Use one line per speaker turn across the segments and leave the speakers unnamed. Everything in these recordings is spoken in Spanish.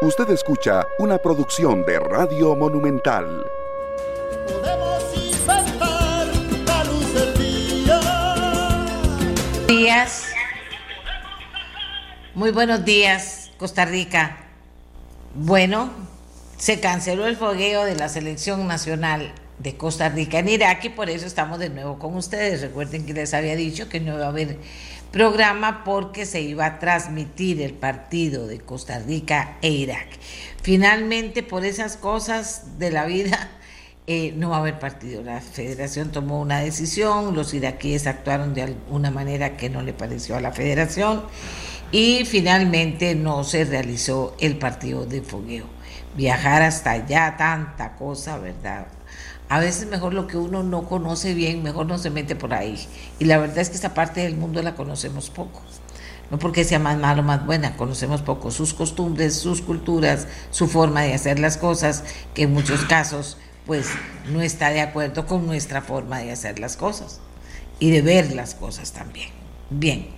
Usted escucha una producción de Radio Monumental.
Días. Muy buenos días, Costa Rica. Bueno, se canceló el fogueo de la selección nacional de Costa Rica en Irak y por eso estamos de nuevo con ustedes. Recuerden que les había dicho que no iba a haber programa porque se iba a transmitir el partido de Costa Rica e Irak. Finalmente, por esas cosas de la vida, eh, no va a haber partido. La federación tomó una decisión, los iraquíes actuaron de alguna manera que no le pareció a la federación y finalmente no se realizó el partido de fogueo. Viajar hasta allá, tanta cosa, ¿verdad? A veces mejor lo que uno no conoce bien, mejor no se mete por ahí. Y la verdad es que esta parte del mundo la conocemos poco. No porque sea más malo o más buena, conocemos poco sus costumbres, sus culturas, su forma de hacer las cosas, que en muchos casos pues no está de acuerdo con nuestra forma de hacer las cosas y de ver las cosas también. Bien.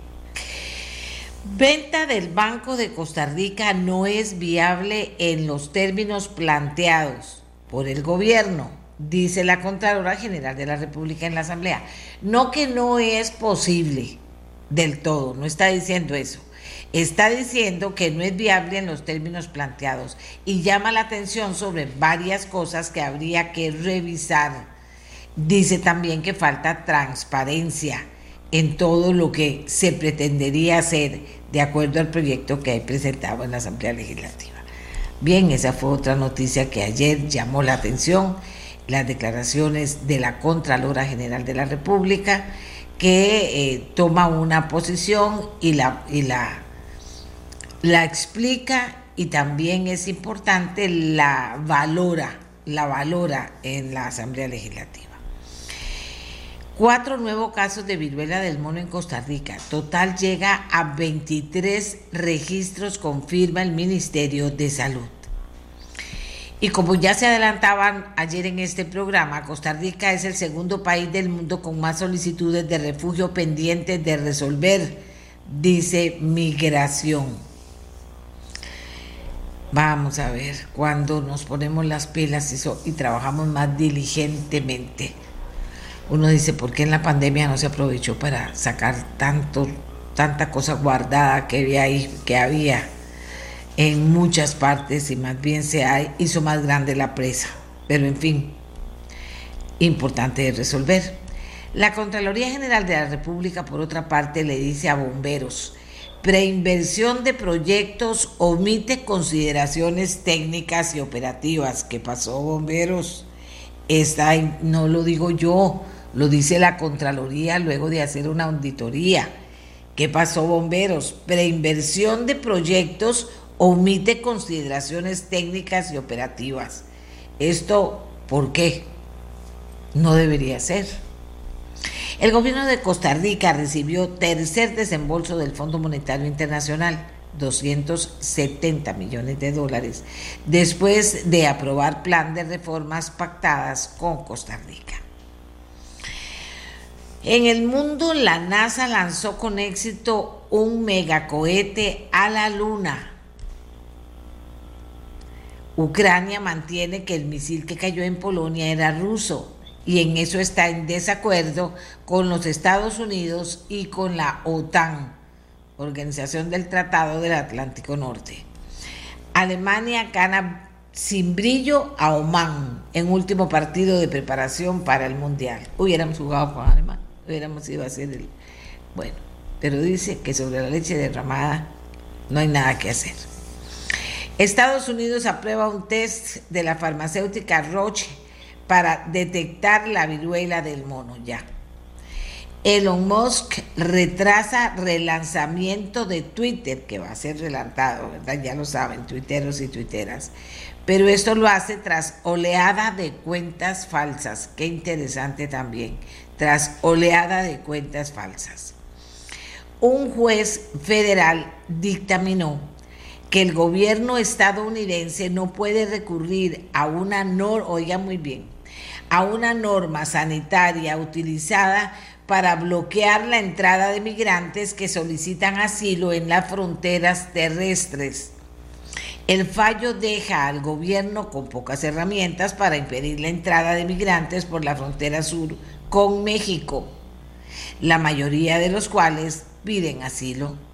Venta del Banco de Costa Rica no es viable en los términos planteados por el gobierno dice la Contralora General de la República en la Asamblea. No que no es posible del todo, no está diciendo eso. Está diciendo que no es viable en los términos planteados y llama la atención sobre varias cosas que habría que revisar. Dice también que falta transparencia en todo lo que se pretendería hacer de acuerdo al proyecto que hay presentado en la Asamblea Legislativa. Bien, esa fue otra noticia que ayer llamó la atención las declaraciones de la Contralora General de la República, que eh, toma una posición y la, y la, la explica y también es importante la valora, la valora en la Asamblea Legislativa. Cuatro nuevos casos de viruela del mono en Costa Rica. Total llega a 23 registros, confirma el Ministerio de Salud. Y como ya se adelantaban ayer en este programa, Costa Rica es el segundo país del mundo con más solicitudes de refugio pendientes de resolver, dice Migración. Vamos a ver cuando nos ponemos las pilas y, trabajamos más diligentemente. Uno dice, ¿por qué en la pandemia no se aprovechó para sacar tanto, tanta cosa guardada que había ahí, que había? En muchas partes y más bien se hizo más grande la presa. Pero en fin, importante de resolver. La Contraloría General de la República, por otra parte, le dice a bomberos, preinversión de proyectos omite consideraciones técnicas y operativas. ¿Qué pasó, bomberos? Esta no lo digo yo, lo dice la Contraloría luego de hacer una auditoría. ¿Qué pasó, bomberos? Preinversión de proyectos omite consideraciones técnicas y operativas. ¿Esto por qué? No debería ser. El gobierno de Costa Rica recibió tercer desembolso del Fondo Monetario Internacional, 270 millones de dólares, después de aprobar plan de reformas pactadas con Costa Rica. En el mundo, la NASA lanzó con éxito un megacohete a la Luna Ucrania mantiene que el misil que cayó en Polonia era ruso y en eso está en desacuerdo con los Estados Unidos y con la OTAN, Organización del Tratado del Atlántico Norte. Alemania gana sin brillo a Oman en último partido de preparación para el Mundial. Hubiéramos jugado con Alemania, hubiéramos ido a hacer el... Bueno, pero dice que sobre la leche derramada no hay nada que hacer. Estados Unidos aprueba un test de la farmacéutica Roche para detectar la viruela del mono ya. Elon Musk retrasa relanzamiento de Twitter, que va a ser relanzado, ¿verdad? Ya lo saben, tuiteros y tuiteras. Pero esto lo hace tras oleada de cuentas falsas. Qué interesante también. Tras oleada de cuentas falsas. Un juez federal dictaminó que el gobierno estadounidense no puede recurrir a una norma, oiga muy bien, a una norma sanitaria utilizada para bloquear la entrada de migrantes que solicitan asilo en las fronteras terrestres. El fallo deja al gobierno con pocas herramientas para impedir la entrada de migrantes por la frontera sur con México, la mayoría de los cuales piden asilo.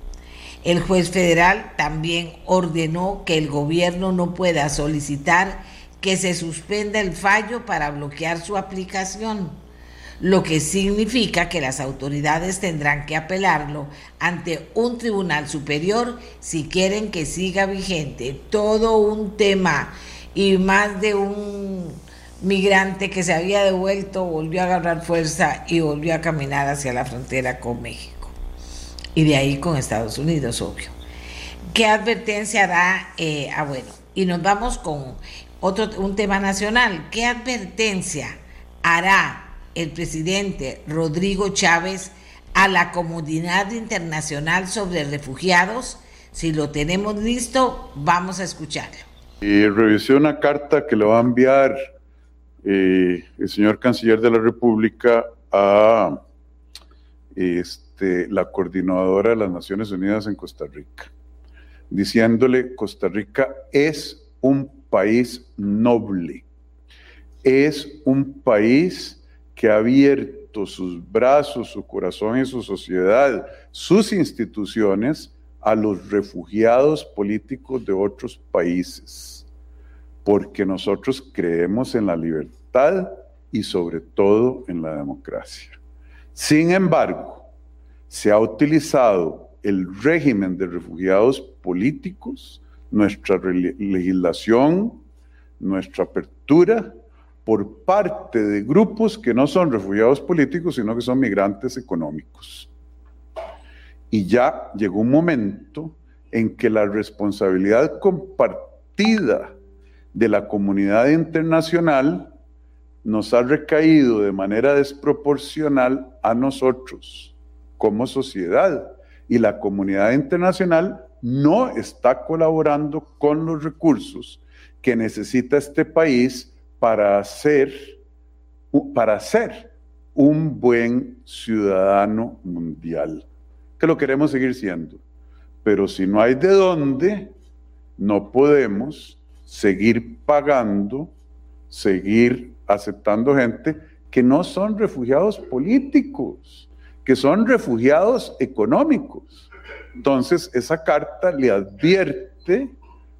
El juez federal también ordenó que el gobierno no pueda solicitar que se suspenda el fallo para bloquear su aplicación, lo que significa que las autoridades tendrán que apelarlo ante un tribunal superior si quieren que siga vigente. Todo un tema y más de un migrante que se había devuelto volvió a agarrar fuerza y volvió a caminar hacia la frontera con México y de ahí con Estados Unidos, obvio. ¿Qué advertencia hará? Eh, ah, bueno, y nos vamos con otro un tema nacional. ¿Qué advertencia hará el presidente Rodrigo Chávez a la comunidad internacional sobre refugiados? Si lo tenemos listo, vamos a escucharlo.
Y revisé una carta que le va a enviar eh, el señor canciller de la República a este, este, la coordinadora de las Naciones Unidas en Costa Rica, diciéndole, Costa Rica es un país noble, es un país que ha abierto sus brazos, su corazón y su sociedad, sus instituciones a los refugiados políticos de otros países, porque nosotros creemos en la libertad y sobre todo en la democracia. Sin embargo, se ha utilizado el régimen de refugiados políticos, nuestra legislación, nuestra apertura, por parte de grupos que no son refugiados políticos, sino que son migrantes económicos. Y ya llegó un momento en que la responsabilidad compartida de la comunidad internacional nos ha recaído de manera desproporcional a nosotros como sociedad y la comunidad internacional no está colaborando con los recursos que necesita este país para ser, para ser un buen ciudadano mundial, que lo queremos seguir siendo. Pero si no hay de dónde, no podemos seguir pagando, seguir aceptando gente que no son refugiados políticos que son refugiados económicos. Entonces, esa carta le advierte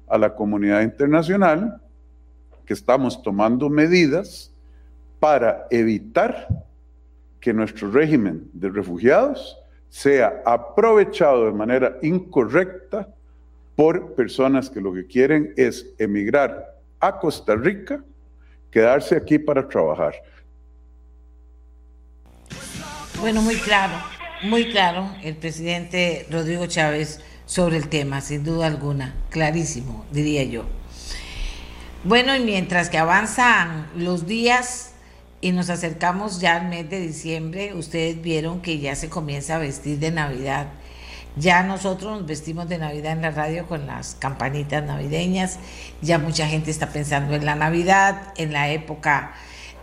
a la comunidad internacional que estamos tomando medidas para evitar que nuestro régimen de refugiados sea aprovechado de manera incorrecta por personas que lo que quieren es emigrar a Costa Rica, quedarse aquí para trabajar.
Bueno, muy claro, muy claro el presidente Rodrigo Chávez sobre el tema, sin duda alguna, clarísimo, diría yo. Bueno, y mientras que avanzan los días y nos acercamos ya al mes de diciembre, ustedes vieron que ya se comienza a vestir de Navidad. Ya nosotros nos vestimos de Navidad en la radio con las campanitas navideñas. Ya mucha gente está pensando en la Navidad, en la época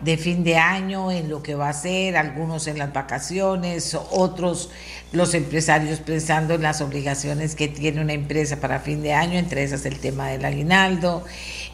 de fin de año, en lo que va a ser, algunos en las vacaciones, otros los empresarios pensando en las obligaciones que tiene una empresa para fin de año, entre esas el tema del aguinaldo.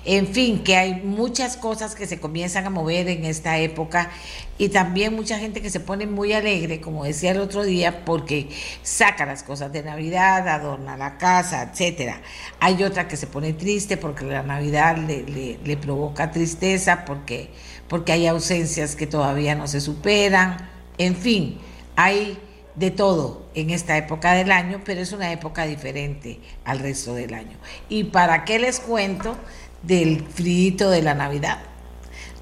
En fin, que hay muchas cosas que se comienzan a mover en esta época y también mucha gente que se pone muy alegre, como decía el otro día, porque saca las cosas de Navidad, adorna la casa, etcétera. Hay otra que se pone triste porque la Navidad le, le provoca tristeza, porque porque hay ausencias que todavía no se superan, en fin, hay de todo en esta época del año, pero es una época diferente al resto del año. ¿Y para qué les cuento del frío de la Navidad?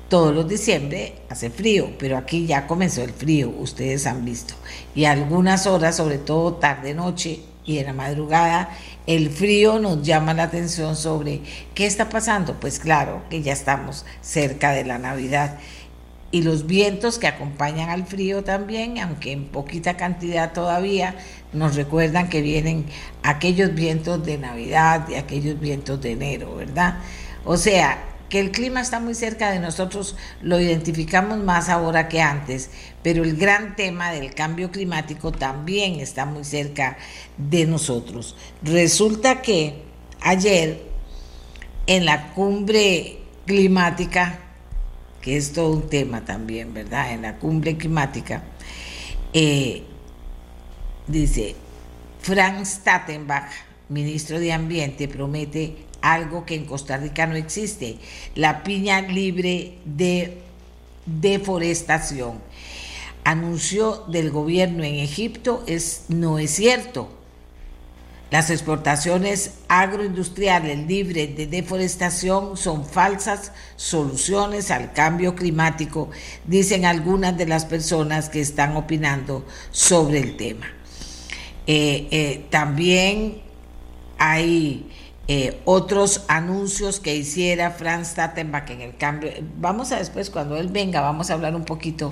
Todos los diciembre hace frío, pero aquí ya comenzó el frío, ustedes han visto. Y algunas horas, sobre todo tarde noche y en la madrugada, el frío nos llama la atención sobre qué está pasando. Pues claro que ya estamos cerca de la Navidad. Y los vientos que acompañan al frío también, aunque en poquita cantidad todavía, nos recuerdan que vienen aquellos vientos de Navidad y aquellos vientos de enero, ¿verdad? O sea, que el clima está muy cerca de nosotros lo identificamos más ahora que antes, pero el gran tema del cambio climático también está muy cerca de nosotros. Resulta que ayer en la cumbre climática, que es todo un tema también, ¿verdad? En la cumbre climática, eh, dice, Frank Stattenbach, ministro de Ambiente, promete algo que en Costa Rica no existe, la piña libre de deforestación. Anuncio del gobierno en Egipto es, no es cierto. Las exportaciones agroindustriales libres de deforestación son falsas soluciones al cambio climático, dicen algunas de las personas que están opinando sobre el tema. Eh, eh, también hay eh, otros anuncios que hiciera Franz Tattenbach en el cambio. Vamos a después, cuando él venga, vamos a hablar un poquito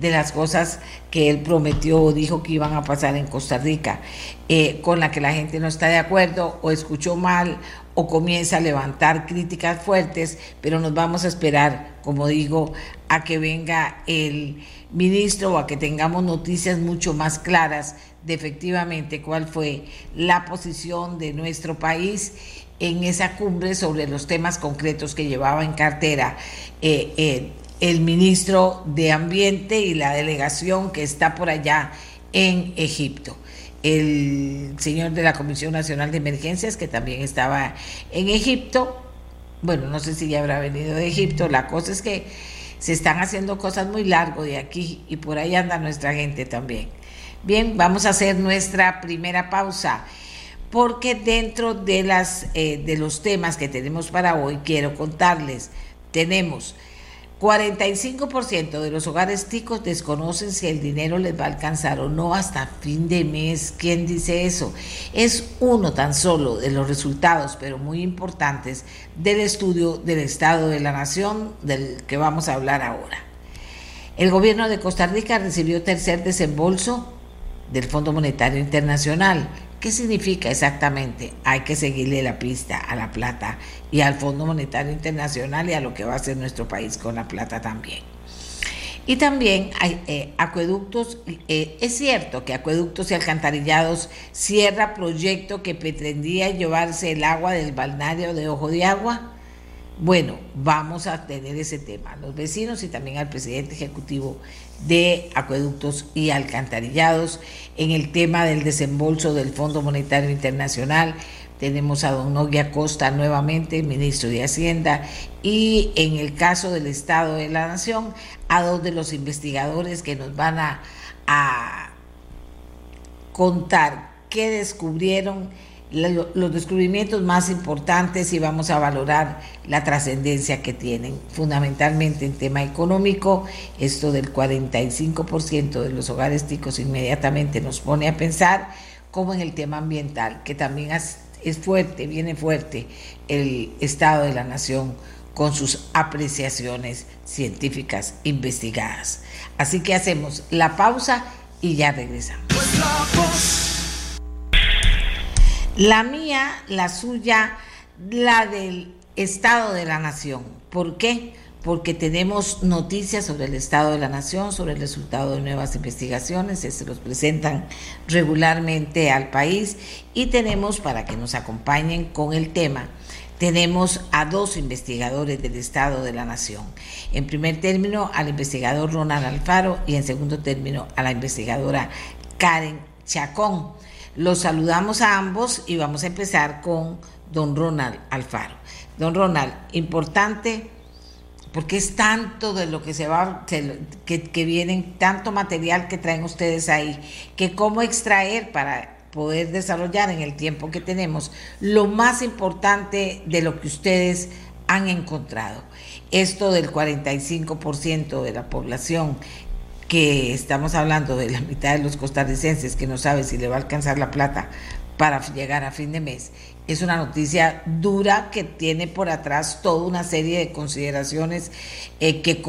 de las cosas que él prometió o dijo que iban a pasar en Costa Rica, eh, con la que la gente no está de acuerdo o escuchó mal o comienza a levantar críticas fuertes, pero nos vamos a esperar, como digo, a que venga el ministro o a que tengamos noticias mucho más claras de efectivamente cuál fue la posición de nuestro país en esa cumbre sobre los temas concretos que llevaba en cartera eh, eh, el ministro de Ambiente y la delegación que está por allá en Egipto. El señor de la Comisión Nacional de Emergencias, que también estaba en Egipto, bueno, no sé si ya habrá venido de Egipto, la cosa es que se están haciendo cosas muy largo de aquí y por ahí anda nuestra gente también. Bien, vamos a hacer nuestra primera pausa porque dentro de, las, eh, de los temas que tenemos para hoy quiero contarles, tenemos 45% de los hogares ticos desconocen si el dinero les va a alcanzar o no hasta fin de mes. ¿Quién dice eso? Es uno tan solo de los resultados, pero muy importantes, del estudio del Estado de la Nación del que vamos a hablar ahora. El gobierno de Costa Rica recibió tercer desembolso del Fondo Monetario Internacional ¿Qué significa exactamente? Hay que seguirle la pista a la plata y al Fondo Monetario Internacional y a lo que va a hacer nuestro país con la plata también. Y también hay eh, acueductos, eh, es cierto que acueductos y alcantarillados cierra proyecto que pretendía llevarse el agua del balneario de Ojo de Agua. Bueno, vamos a tener ese tema, los vecinos y también al presidente ejecutivo de acueductos y alcantarillados. En el tema del desembolso del Fondo Monetario Internacional, tenemos a don Noguia Costa nuevamente, ministro de Hacienda, y en el caso del Estado de la Nación, a dos de los investigadores que nos van a, a contar qué descubrieron los descubrimientos más importantes y vamos a valorar la trascendencia que tienen, fundamentalmente en tema económico, esto del 45% de los hogares ticos inmediatamente nos pone a pensar, como en el tema ambiental, que también es fuerte, viene fuerte el Estado de la Nación con sus apreciaciones científicas investigadas. Así que hacemos la pausa y ya regresamos. La mía, la suya, la del Estado de la Nación. ¿Por qué? Porque tenemos noticias sobre el Estado de la Nación, sobre el resultado de nuevas investigaciones, se los presentan regularmente al país y tenemos, para que nos acompañen con el tema, tenemos a dos investigadores del Estado de la Nación. En primer término, al investigador Ronald Alfaro y en segundo término, a la investigadora Karen Chacón. Los saludamos a ambos y vamos a empezar con don Ronald Alfaro. Don Ronald, importante porque es tanto de lo que se va, que, vienen, tanto material que traen ustedes ahí, que cómo extraer para poder desarrollar en el tiempo que tenemos lo más importante de lo que ustedes han encontrado. Esto del 45% de la población que estamos hablando de la mitad de los costarricenses que no sabe si le va a alcanzar la plata para llegar a fin de mes, es una noticia dura que tiene por atrás toda una serie de consideraciones eh, que,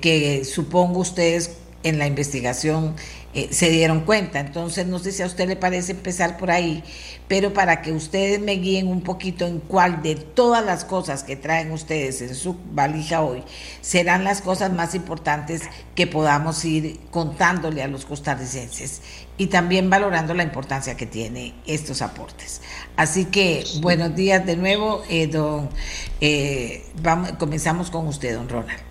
que supongo ustedes en la investigación eh, se dieron cuenta. Entonces, no sé si a usted le parece empezar por ahí, pero para que ustedes me guíen un poquito en cuál de todas las cosas que traen ustedes en su valija hoy serán las cosas más importantes que podamos ir contándole a los costarricenses y también valorando la importancia que tiene estos aportes. Así que buenos días de nuevo, eh, don Eh, vamos, comenzamos con usted, don Ronald.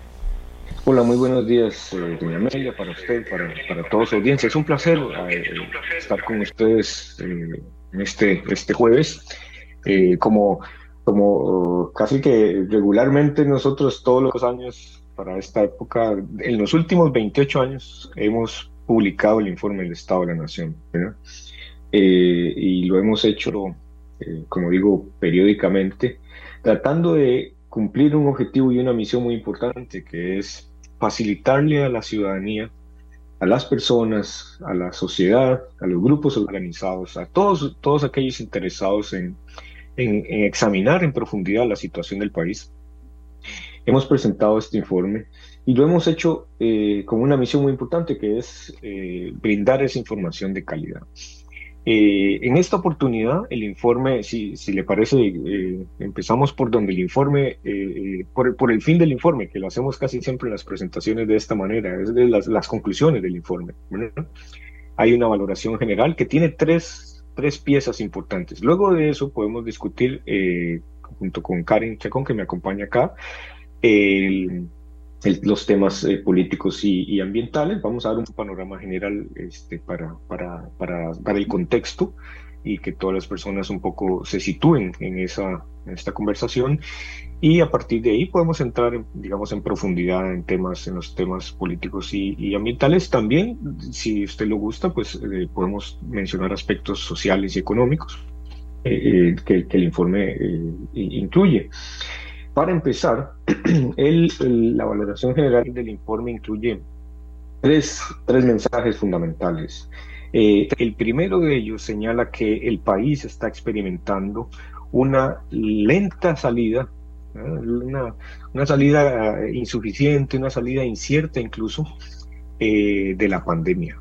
Hola, muy buenos días, eh, doña Amelia, para usted, para, para toda su audiencia. Es un placer, eh, estar con ustedes en este, este jueves. como, como casi que regularmente nosotros todos los años para esta época, en los últimos 28 años hemos publicado el informe del Estado de la Nación, y lo hemos hecho, como digo, periódicamente, tratando de cumplir un objetivo y una misión muy importante, que es facilitarle a la ciudadanía, a las personas, a la sociedad, a los grupos organizados, a todos, todos aquellos interesados en, en, examinar en profundidad la situación del país. Hemos presentado este informe y lo hemos hecho eh, con una misión muy importante que es eh, brindar esa información de calidad. Eh, en esta oportunidad, el informe, si, si le parece, eh, empezamos por donde el informe, eh, por, por, el fin del informe, que lo hacemos casi siempre en las presentaciones de esta manera, es de las, las conclusiones del informe. Hay una valoración general que tiene tres, tres piezas importantes. Luego de eso podemos discutir, junto con Karen Chacón, que me acompaña acá, el los temas eh, políticos y, ambientales. Vamos a dar un panorama general este, para, para, para, el contexto y que todas las personas un poco se sitúen en, esa, en esta conversación. Y a partir de ahí podemos entrar, digamos, en profundidad en temas, en los temas políticos y, ambientales. También, si usted lo gusta, pues eh, podemos mencionar aspectos sociales y económicos eh, que, que, el informe incluye. Para empezar, el, la valoración general del informe incluye tres, tres mensajes fundamentales. Eh, el primero de ellos señala que el país está experimentando una lenta salida, ¿eh? una, una, salida eh, insuficiente, una salida incierta incluso de la pandemia.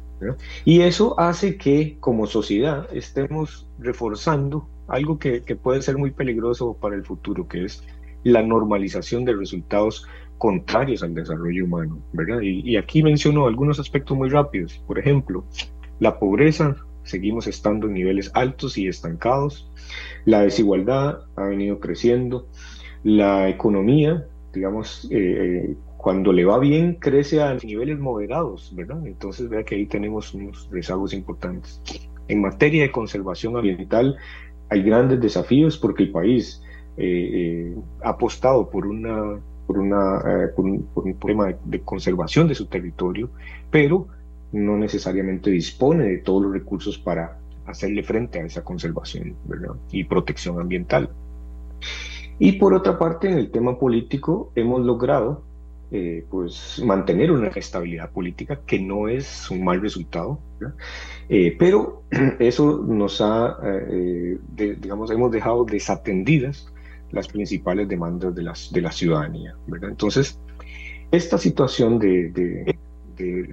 Y eso hace que como sociedad estemos reforzando algo que, que puede ser muy peligroso para el futuro, que es la normalización de resultados contrarios al desarrollo humano, ¿verdad? Y, aquí menciono algunos aspectos muy rápidos. Por ejemplo, la pobreza, seguimos estando en niveles altos y estancados. La desigualdad ha venido creciendo. La economía, digamos, eh, cuando le va bien, crece a niveles moderados, ¿verdad? Entonces, vea que ahí tenemos unos rezagos importantes. En materia de conservación ambiental, hay grandes desafíos porque el país eh, eh, apostado por una por, una, eh, por, un, por, problema de, conservación de su territorio, pero no necesariamente dispone de todos los recursos para hacerle frente a esa conservación y protección ambiental. Y por otra parte, en el tema político, hemos logrado eh, pues mantener una estabilidad política que no es un mal resultado, pero eso nos ha, digamos, hemos dejado desatendidas las principales demandas de, las, de la ciudadanía. ¿verdad? Entonces, esta situación de, de,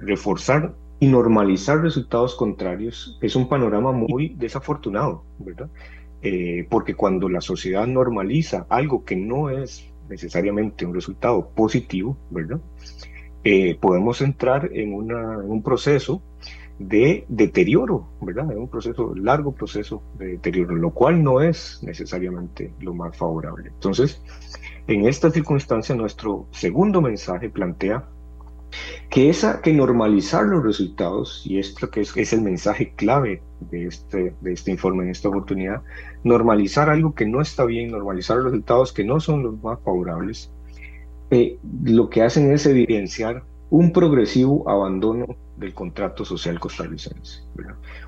reforzar y normalizar resultados contrarios es un panorama muy desafortunado, ¿verdad? Eh, porque cuando la sociedad normaliza algo que no es necesariamente un resultado positivo, ¿verdad? Eh, podemos entrar en, un proceso de deterioro, ¿verdad? Es un proceso, largo proceso de deterioro, lo cual no es necesariamente lo más favorable. Entonces, en esta circunstancia, nuestro segundo mensaje plantea que, esa, que normalizar los resultados, y esto que es, es el mensaje clave de este, de este informe en esta oportunidad, normalizar algo que no está bien, normalizar los resultados que no son los más favorables, eh, lo que hacen es evidenciar un progresivo abandono del contrato social costarricense.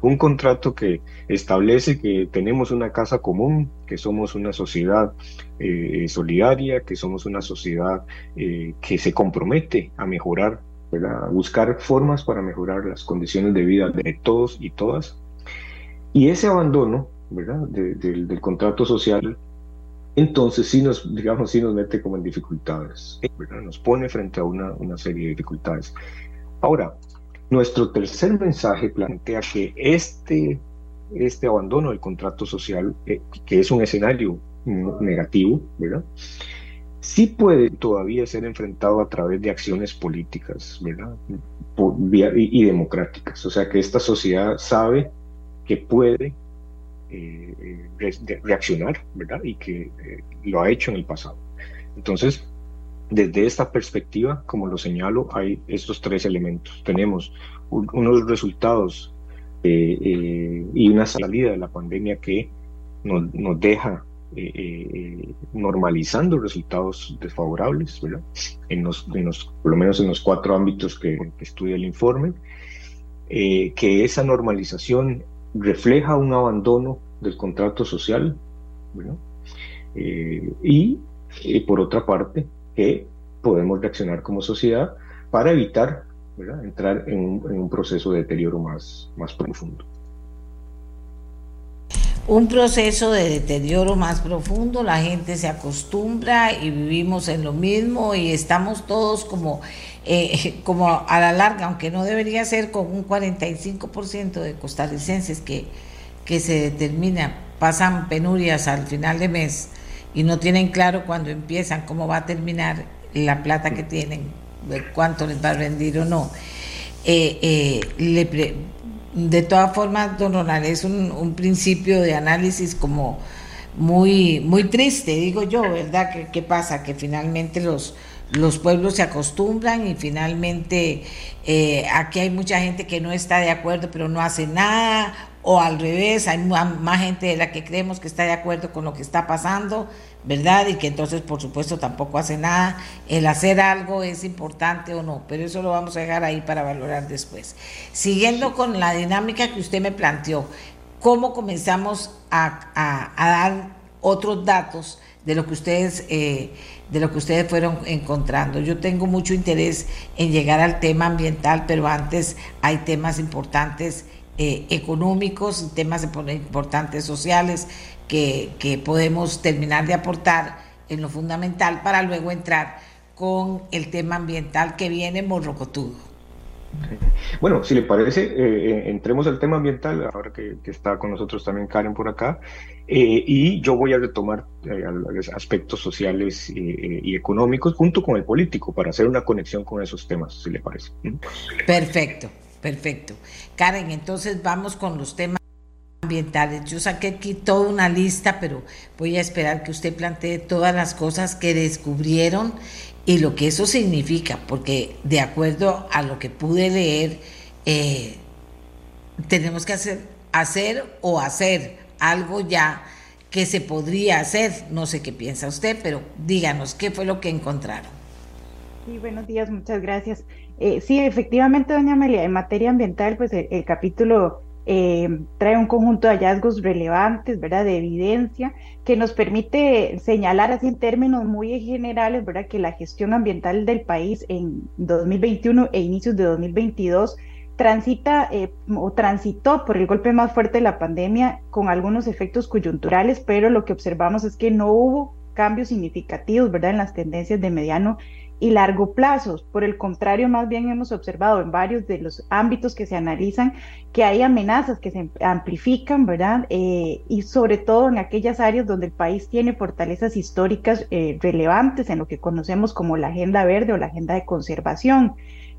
Un contrato que establece que tenemos una casa común, que somos una sociedad eh, solidaria, que somos una sociedad eh, que se compromete a mejorar, a buscar formas para mejorar las condiciones de vida de todos y todas. Y ese abandono del contrato social entonces sí nos, digamos, sí nos mete como en dificultades, nos pone frente a una, una serie de dificultades. Ahora, nuestro tercer mensaje plantea que este, este abandono del contrato social, eh, que es un escenario negativo, ¿verdad? sí puede todavía ser enfrentado a través de acciones políticas, y, democráticas. O sea que esta sociedad sabe que puede reaccionar, ¿verdad? Y que lo ha hecho en el pasado. Entonces, desde esta perspectiva, como lo señalo, hay estos tres elementos. Tenemos unos resultados y una salida de la pandemia que nos, nos deja eh, eh, normalizando resultados desfavorables, ¿verdad? En los, en los, por lo menos en los cuatro ámbitos que, estudia el informe, eh, que esa normalización refleja un abandono del contrato social, ¿verdad? y por otra parte, que podemos reaccionar como sociedad para evitar ¿verdad? entrar en un, en un, proceso de deterioro más, más profundo
un proceso de deterioro más profundo, la gente se acostumbra y vivimos en lo mismo y estamos todos como, eh, como a la larga, aunque no debería ser con un 45% de costarricenses que, que se determina, pasan penurias al final de mes y no tienen claro cuando empiezan cómo va a terminar la plata que tienen, cuánto les va a rendir o no. Eh, eh, de todas formas, don Ronald, es un, principio de análisis como muy, muy triste, digo yo, ¿verdad? ¿Qué, qué pasa? Que finalmente los, los pueblos se acostumbran y finalmente eh, aquí hay mucha gente que no está de acuerdo pero no hace nada o al revés, hay más gente de la que creemos que está de acuerdo con lo que está pasando, ¿verdad? Y que entonces por supuesto tampoco hace nada. El hacer algo es importante o no, pero eso lo vamos a dejar ahí para valorar después. Siguiendo con la dinámica que usted me planteó, ¿cómo comenzamos a, dar otros datos de lo que ustedes... Eh, de lo que ustedes fueron encontrando. Yo tengo mucho interés en llegar al tema ambiental, pero antes hay temas importantes eh, económicos, temas importantes sociales que, que podemos terminar de aportar en lo fundamental para luego entrar con el tema ambiental que viene morrocotudo.
Bueno, si le parece, eh, eh, entremos al tema ambiental, ahora que, está con nosotros también Karen por acá, y yo voy a retomar aspectos sociales y económicos junto con el político para hacer una conexión con esos temas, si le parece.
Perfecto. Perfecto. Karen, entonces vamos con los temas ambientales. Yo saqué aquí toda una lista, pero voy a esperar que usted plantee todas las cosas que descubrieron y lo que eso significa, porque de acuerdo a lo que pude leer, eh, tenemos que hacer, hacer o hacer algo ya que se podría hacer. No sé qué piensa usted, pero díganos qué fue lo que encontraron.
Sí, buenos días, muchas gracias. Eh, sí, efectivamente, doña Amelia, en materia ambiental, pues el, capítulo eh, trae un conjunto de hallazgos relevantes, ¿verdad? De evidencia que nos permite señalar así en términos muy generales, ¿verdad? Que la gestión ambiental del país en 2021 e inicios de 2022 transita eh, o transitó por el golpe más fuerte de la pandemia con algunos efectos coyunturales, pero lo que observamos es que no hubo cambios significativos, ¿verdad? En las tendencias de mediano y largo plazo. Por el contrario, más bien hemos observado en varios de los ámbitos que se analizan que hay amenazas que se amplifican, ¿verdad? Eh, y sobre todo en aquellas áreas donde el país tiene fortalezas históricas eh, relevantes en lo que conocemos como la agenda verde o la agenda de conservación.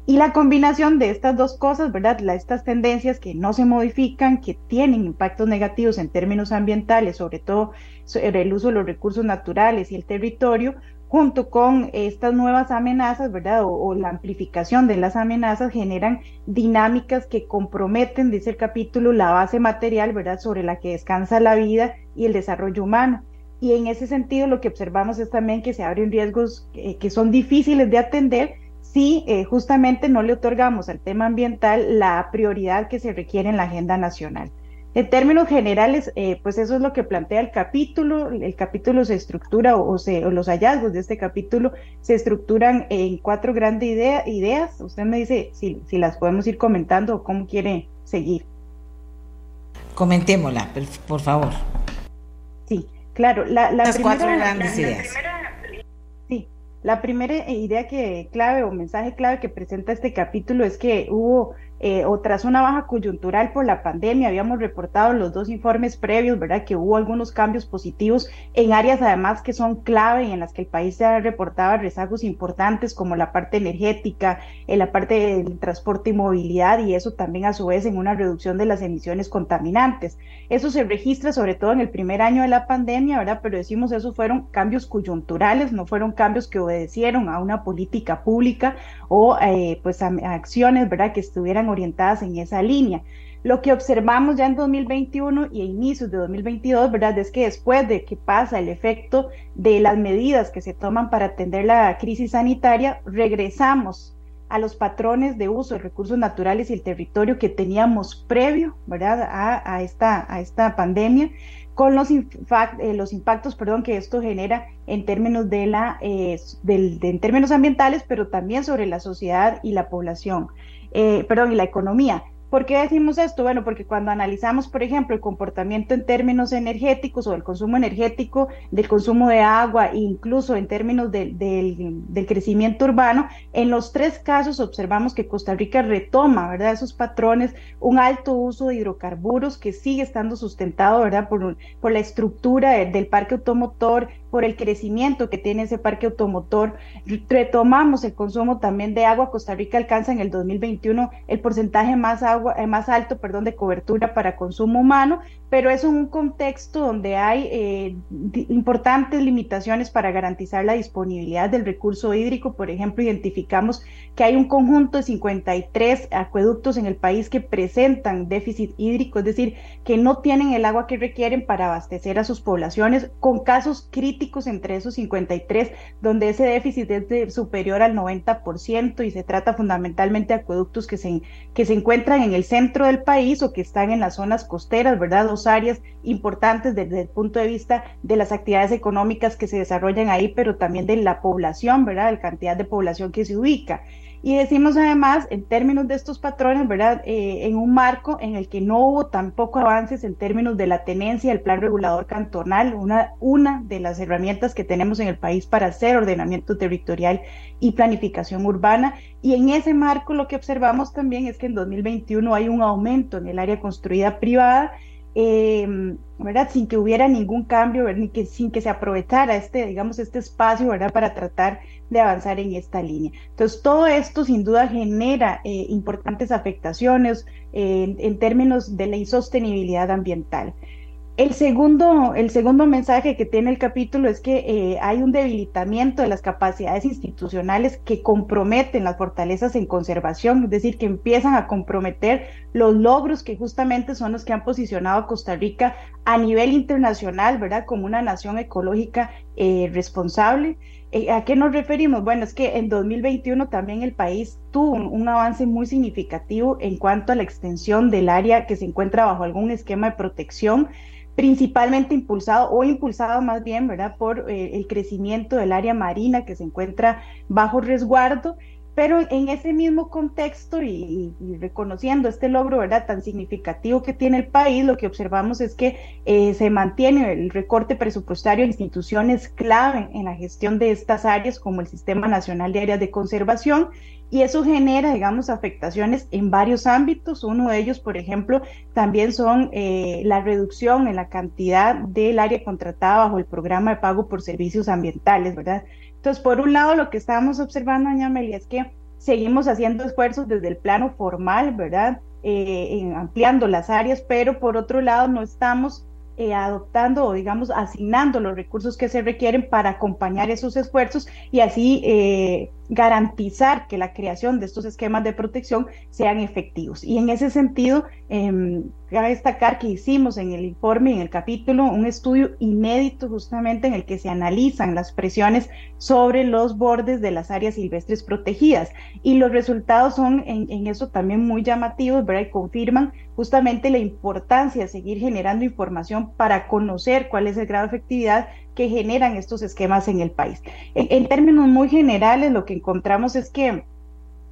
Y la combinación de estas dos cosas, ¿verdad? estas tendencias que no se modifican, que tienen impactos negativos en términos ambientales, sobre todo sobre el uso de los recursos naturales y el territorio, junto con estas nuevas amenazas, ¿verdad? O, la amplificación de las amenazas generan dinámicas que comprometen, dice el capítulo, la base material, ¿verdad? Sobre la que descansa la vida y el desarrollo humano. Y en ese sentido lo que observamos es también que se abren riesgos eh, que son difíciles de atender si eh, justamente no le otorgamos al tema ambiental la prioridad que se requiere en la agenda nacional. En términos generales, eh, pues eso es lo que plantea el capítulo. El capítulo se estructura, o, los hallazgos de este capítulo se estructuran en cuatro grandes ideas. Usted me dice si, las podemos ir comentando o cómo quiere seguir.
Comentémosla, por favor.
Sí, claro. La, Las cuatro grandes ideas. sí, la primera idea que clave o mensaje clave que presenta este capítulo es que hubo eh, o tras una baja coyuntural por la pandemia, habíamos reportado los dos informes previos, ¿verdad? Que hubo algunos cambios positivos en áreas además que son clave y en las que el país se ha reportado rezagos importantes como la parte energética, en la parte del transporte y movilidad y eso también a su vez en una reducción de las emisiones contaminantes. Eso se registra sobre todo en el primer año de la pandemia, ¿verdad? Pero decimos eso fueron cambios coyunturales, no fueron cambios que obedecieron a una política pública o eh, pues a acciones, ¿verdad? Que estuvieran orientadas en esa línea. Lo que observamos ya en 2021 y a inicios de 2022, ¿verdad? Es que después de que pasa el efecto de las medidas que se toman para atender la crisis sanitaria, regresamos a los patrones de uso de recursos naturales y el territorio que teníamos previo, ¿verdad? A, esta, a esta pandemia, con los, eh, los impactos perdón, que esto genera en términos, de la, eh, en términos ambientales, pero también sobre la sociedad y la población eh, perdón, y la economía. ¿Por qué decimos esto? Bueno, porque cuando analizamos, por ejemplo, el comportamiento en términos energéticos o el consumo energético, del consumo de agua, incluso en términos del crecimiento urbano, en los tres casos observamos que Costa Rica retoma, ¿verdad? Esos patrones, un alto uso de hidrocarburos que sigue estando sustentado, ¿verdad? Por, por la estructura del parque automotor, por el crecimiento que tiene ese parque automotor. Retomamos el consumo también de agua. Costa Rica alcanza en el 2021 el porcentaje más, agua, eh, más alto perdón, de cobertura para consumo humano, pero es un contexto donde hay eh, importantes limitaciones para garantizar la disponibilidad del recurso hídrico. Por ejemplo, identificamos que hay un conjunto de 53 acueductos en el país que presentan déficit hídrico, es decir, que no tienen el agua que requieren para abastecer a sus poblaciones, con casos críticos entre esos 53, donde ese déficit es superior al 90% y se trata fundamentalmente de acueductos que se, que se encuentran en el centro del país o que están en las zonas costeras, ¿verdad? áreas importantes desde el punto de vista de las actividades económicas que se desarrollan ahí, pero también de la población, ¿verdad? La cantidad de población que se ubica. Y decimos además, en términos de estos patrones, ¿verdad? Eh, en un marco en el que no hubo tampoco avances en términos de la tenencia del plan regulador cantonal, una, una de las herramientas que tenemos en el país para hacer ordenamiento territorial y planificación urbana. Y en ese marco lo que observamos también es que en 2021 hay un aumento en el área construida privada eh, ¿verdad? Sin que hubiera ningún cambio, Ni que, sin que se aprovechara este, digamos, este espacio, ¿verdad? Para tratar de avanzar en esta línea. Entonces, todo esto sin duda genera eh, importantes afectaciones en términos de la insostenibilidad ambiental. El segundo, el segundo mensaje que tiene el capítulo es que eh, hay un debilitamiento de las capacidades institucionales que comprometen las fortalezas en conservación, es decir, que empiezan a comprometer los logros que justamente son los que han posicionado a Costa Rica a nivel internacional, ¿verdad? Como una nación ecológica eh, responsable. Eh, ¿A qué nos referimos? Bueno, es que en 2021 también el país tuvo un, avance muy significativo en cuanto a la extensión del área que se encuentra bajo algún esquema de protección principalmente impulsado o impulsado más bien, ¿verdad?, por eh, el crecimiento del área marina que se encuentra bajo resguardo pero en ese mismo contexto y, reconociendo este logro ¿verdad? tan significativo que tiene el país, lo que observamos es que eh, se mantiene el recorte presupuestario a instituciones clave en la gestión de estas áreas, como el Sistema Nacional de Áreas de Conservación, y eso genera, digamos, afectaciones en varios ámbitos. Uno de ellos, por ejemplo, también son eh, la reducción en la cantidad del área contratada bajo el programa de pago por servicios ambientales, ¿verdad? Entonces, por un lado, lo que estábamos observando, doña Amelia, es que seguimos haciendo esfuerzos desde el plano formal, ¿verdad? Eh, ampliando las áreas, pero por otro lado no estamos eh, adoptando o digamos asignando los recursos que se requieren para acompañar esos esfuerzos y así eh, garantizar que la creación de estos esquemas de protección sean efectivos. Y en ese sentido, eh, cabe destacar que hicimos en el informe, en el capítulo, un estudio inédito justamente en el que se analizan las presiones sobre los bordes de las áreas silvestres protegidas. Y los resultados son en, eso también muy llamativos, ¿verdad? Y confirman justamente la importancia de seguir generando información para conocer cuál es el grado de efectividad que generan estos esquemas en el país. En, términos muy generales, lo que encontramos es que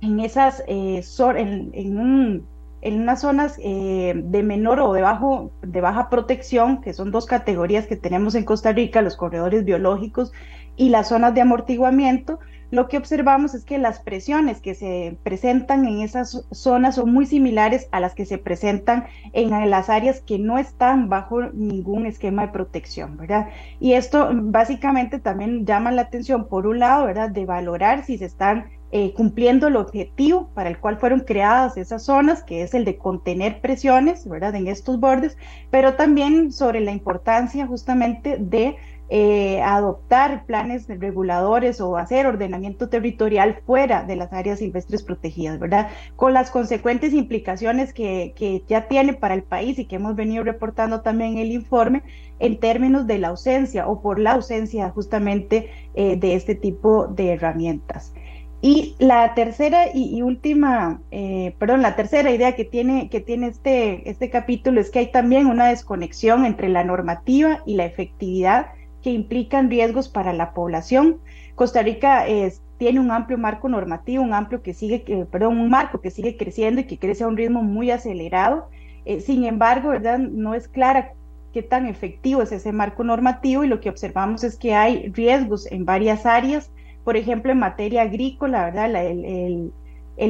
en esas, eh, en, unas zonas eh, de menor o de, bajo, de baja protección, que son dos categorías que tenemos en Costa Rica, los corredores biológicos y las zonas de amortiguamiento, lo que observamos es que las presiones que se presentan en esas zonas son muy similares a las que se presentan en las áreas que no están bajo ningún esquema de protección, ¿verdad? Y esto básicamente también llama la atención, por un lado, ¿verdad?, de valorar si se están eh, cumpliendo el objetivo para el cual fueron creadas esas zonas, que es el de contener presiones, ¿verdad?, en estos bordes, pero también sobre la importancia justamente de eh, adoptar planes reguladores o hacer ordenamiento territorial fuera de las áreas silvestres protegidas, ¿verdad? Con las consecuentes implicaciones que, que ya tiene para el país y que hemos venido reportando también en el informe en términos de la ausencia o por la ausencia justamente eh, de este tipo de herramientas. Y la tercera y, última, eh, perdón, la tercera idea que tiene, que tiene este, este capítulo es que hay también una desconexión entre la normativa y la efectividad que implican riesgos para la población. Costa Rica tiene un amplio marco normativo, un amplio que sigue, eh, perdón, un marco que sigue creciendo y que crece a un ritmo muy acelerado. Eh, sin embargo, ¿verdad? No es clara qué tan efectivo es ese marco normativo y lo que observamos es que hay riesgos en varias áreas por ejemplo, en materia agrícola, ¿verdad? el,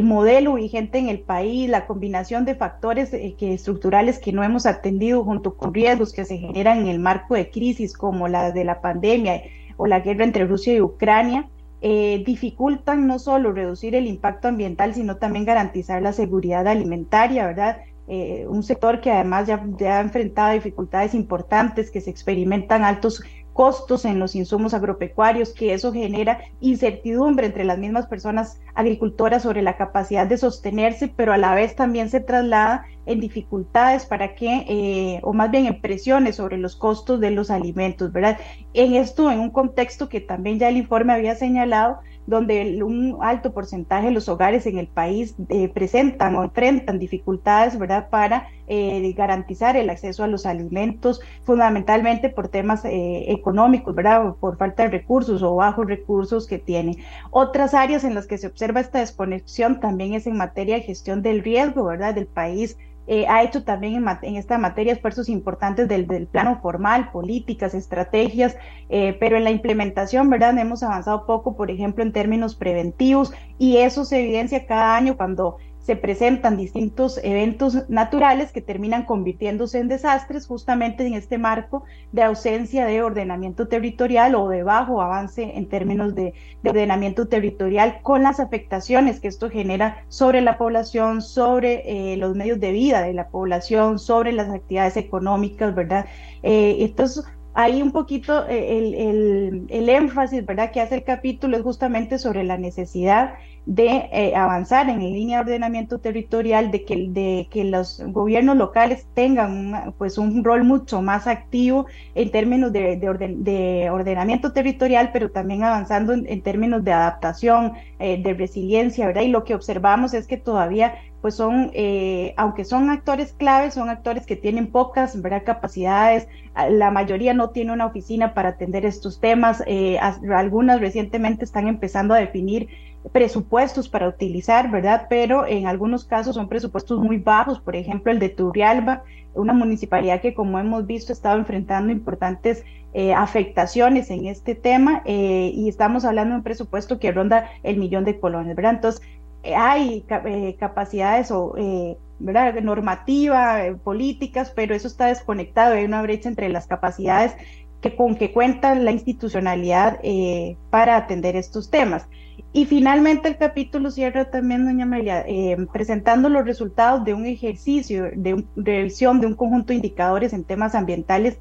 modelo vigente en el país, la combinación de factores eh, estructurales que no hemos atendido junto con riesgos que se generan en el marco de crisis como la de la pandemia o la guerra entre Rusia y Ucrania, eh, dificultan no solo reducir el impacto ambiental, sino también garantizar la seguridad alimentaria, ¿verdad? Eh, un sector que además ya, ya, ha enfrentado dificultades importantes, que se experimentan altos costos en los insumos agropecuarios, que eso genera incertidumbre entre las mismas personas agricultoras sobre la capacidad de sostenerse, pero a la vez también se traslada en dificultades para que, eh, o más bien en presiones sobre los costos de los alimentos, ¿verdad? En esto, en un contexto que también ya el informe había señalado, donde un alto porcentaje de los hogares en el país eh, presentan o enfrentan dificultades, ¿verdad?, para eh, garantizar el acceso a los alimentos, fundamentalmente por temas eh, económicos, ¿verdad?, por falta de recursos o bajos recursos que tienen. Otras áreas en las que se observa esta desconexión también es en materia de gestión del riesgo, ¿verdad?, del país eh, ha hecho también en, esta materia esfuerzos importantes del, plano formal, políticas, estrategias, eh, pero en la implementación, ¿verdad? Hemos avanzado poco, por ejemplo, en términos preventivos y eso se evidencia cada año cuando se presentan distintos eventos naturales que terminan convirtiéndose en desastres justamente en este marco de ausencia de ordenamiento territorial o de bajo avance en términos de, ordenamiento territorial con las afectaciones que esto genera sobre la población, sobre eh, los medios de vida de la población, sobre las actividades económicas, ¿verdad? Eh, entonces, ahí un poquito eh, el, el, el, énfasis, ¿verdad?, que hace el capítulo es justamente sobre la necesidad de eh, avanzar en línea de ordenamiento territorial, de que, de que los gobiernos locales tengan pues un rol mucho más activo en términos de, de, ordenamiento territorial, pero también avanzando en, términos de adaptación, eh, de resiliencia, ¿verdad? Y lo que observamos es que todavía pues son, eh, aunque son actores claves, son actores que tienen pocas ¿verdad? capacidades, la mayoría no tiene una oficina para atender estos temas, algunas recientemente están empezando a definir presupuestos para utilizar, ¿verdad? Pero en algunos casos son presupuestos muy bajos, por ejemplo el de Turrialba, una municipalidad que como hemos visto ha estado enfrentando importantes eh, afectaciones en este tema eh, y estamos hablando de un presupuesto que ronda el millón de colones, ¿verdad? Entonces eh, hay capacidades o ¿verdad? normativa, políticas, pero eso está desconectado, hay una brecha entre las capacidades que con que cuenta la institucionalidad para atender estos temas. Y finalmente el capítulo cierra también, doña Amelia, eh, presentando los resultados de un ejercicio de revisión de un conjunto de indicadores en temas ambientales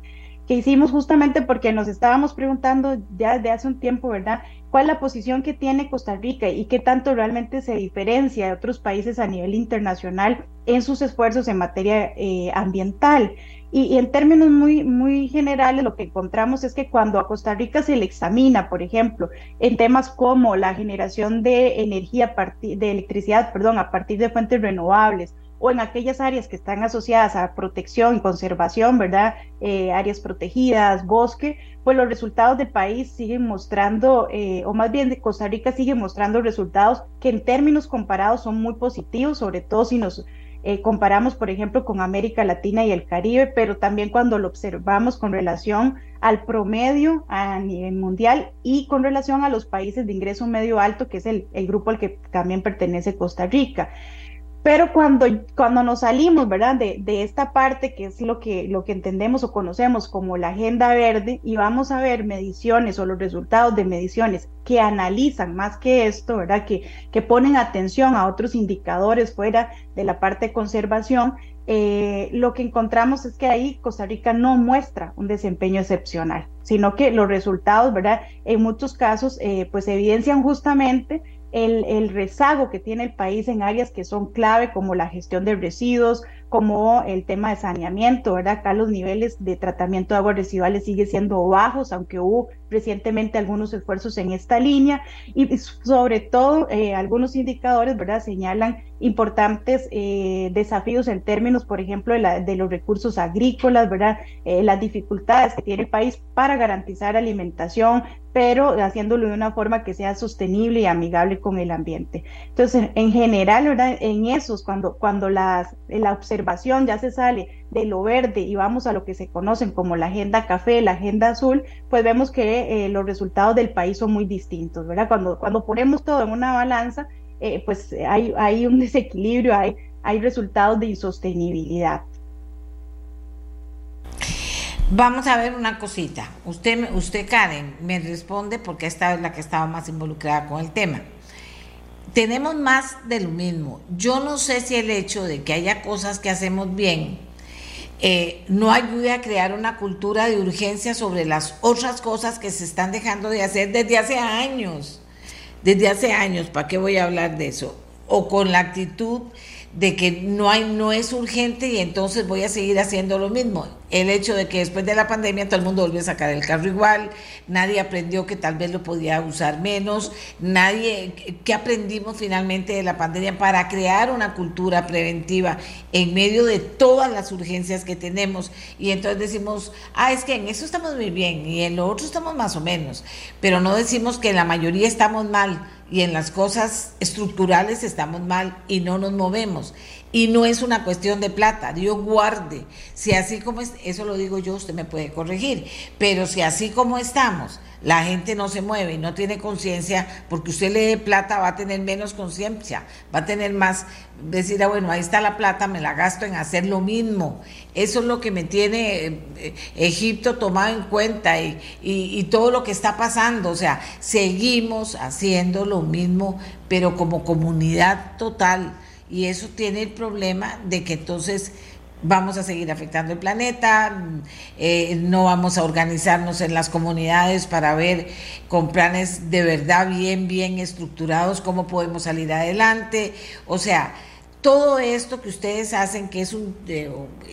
que hicimos justamente porque nos estábamos preguntando ya desde hace un tiempo, ¿verdad? ¿Cuál es la posición que tiene Costa Rica y qué tanto realmente se diferencia de otros países a nivel internacional en sus esfuerzos en materia eh, ambiental? Y, en términos muy, muy generales, lo que encontramos es que cuando a Costa Rica se le examina, por ejemplo, en temas como la generación de energía, de electricidad, perdón, a partir de fuentes renovables, o en aquellas áreas que están asociadas a protección y conservación, ¿verdad? Eh, áreas protegidas, bosque, pues los resultados del país siguen mostrando, eh, o más bien de Costa Rica sigue mostrando resultados que en términos comparados son muy positivos, sobre todo si nos eh, comparamos, por ejemplo, con América Latina y el Caribe, pero también cuando lo observamos con relación al promedio a nivel mundial y con relación a los países de ingreso medio alto, que es el, el grupo al que también pertenece Costa Rica. Pero cuando, cuando nos salimos, ¿verdad? De, de, esta parte que es lo que, lo que entendemos o conocemos como la agenda verde y vamos a ver mediciones o los resultados de mediciones que analizan más que esto, ¿verdad? Que, que ponen atención a otros indicadores fuera de la parte de conservación, eh, lo que encontramos es que ahí Costa Rica no muestra un desempeño excepcional, sino que los resultados, ¿verdad? En muchos casos, eh, pues evidencian justamente el, rezago que tiene el país en áreas que son clave como la gestión de residuos, como el tema de saneamiento, ¿verdad? Acá los niveles de tratamiento de aguas residuales siguen siendo bajos, aunque hubo recientemente algunos esfuerzos en esta línea y sobre todo eh, algunos indicadores, ¿verdad? Señalan importantes eh, desafíos en términos, por ejemplo, de, los recursos agrícolas, ¿verdad? Eh, las dificultades que tiene el país para garantizar alimentación, pero haciéndolo de una forma que sea sostenible y amigable con el ambiente. Entonces, en general, ¿verdad? En esos, cuando, cuando la observación ya se sale de lo verde y vamos a lo que se conocen como la agenda café, la agenda azul, pues vemos que eh, los resultados del país son muy distintos, ¿verdad? Cuando, cuando ponemos todo en una balanza, eh, pues hay, hay un desequilibrio, hay, hay resultados de insostenibilidad.
Vamos a ver una cosita. Usted, usted Karen, me responde porque esta es la que estaba más involucrada con el tema. Tenemos más de lo mismo. Yo no sé si el hecho de que haya cosas que hacemos bien eh, no ayude a crear una cultura de urgencia sobre las otras cosas que se están dejando de hacer desde hace años. Desde hace años, ¿para qué voy a hablar de eso? O con la actitud de que no hay no es urgente y entonces voy a seguir haciendo lo mismo. El hecho de que después de la pandemia todo el mundo volvió a sacar el carro igual, nadie aprendió que tal vez lo podía usar menos, nadie ¿qué aprendimos finalmente de la pandemia para crear una cultura preventiva en medio de todas las urgencias que tenemos y entonces decimos, "Ah, es que en eso estamos muy bien y en lo otro estamos más o menos", pero no decimos que en la mayoría estamos mal y en las cosas estructurales estamos mal y no nos movemos. Y no es una cuestión de plata, Dios guarde. Si así como es, eso lo digo yo, usted me puede corregir, pero si así como estamos, la gente no se mueve y no tiene conciencia, porque usted le dé plata va a tener menos conciencia, va a tener más, decir, ah, bueno, ahí está la plata, me la gasto en hacer lo mismo. Eso es lo que me tiene eh, Egipto tomado en cuenta y, y todo lo que está pasando. O sea, seguimos haciendo lo mismo, pero como comunidad total. Y eso tiene el problema de que entonces vamos a seguir afectando el planeta, eh, no vamos a organizarnos en las comunidades para ver con planes de verdad bien, bien estructurados cómo podemos salir adelante. O sea, todo esto que ustedes hacen, que es un,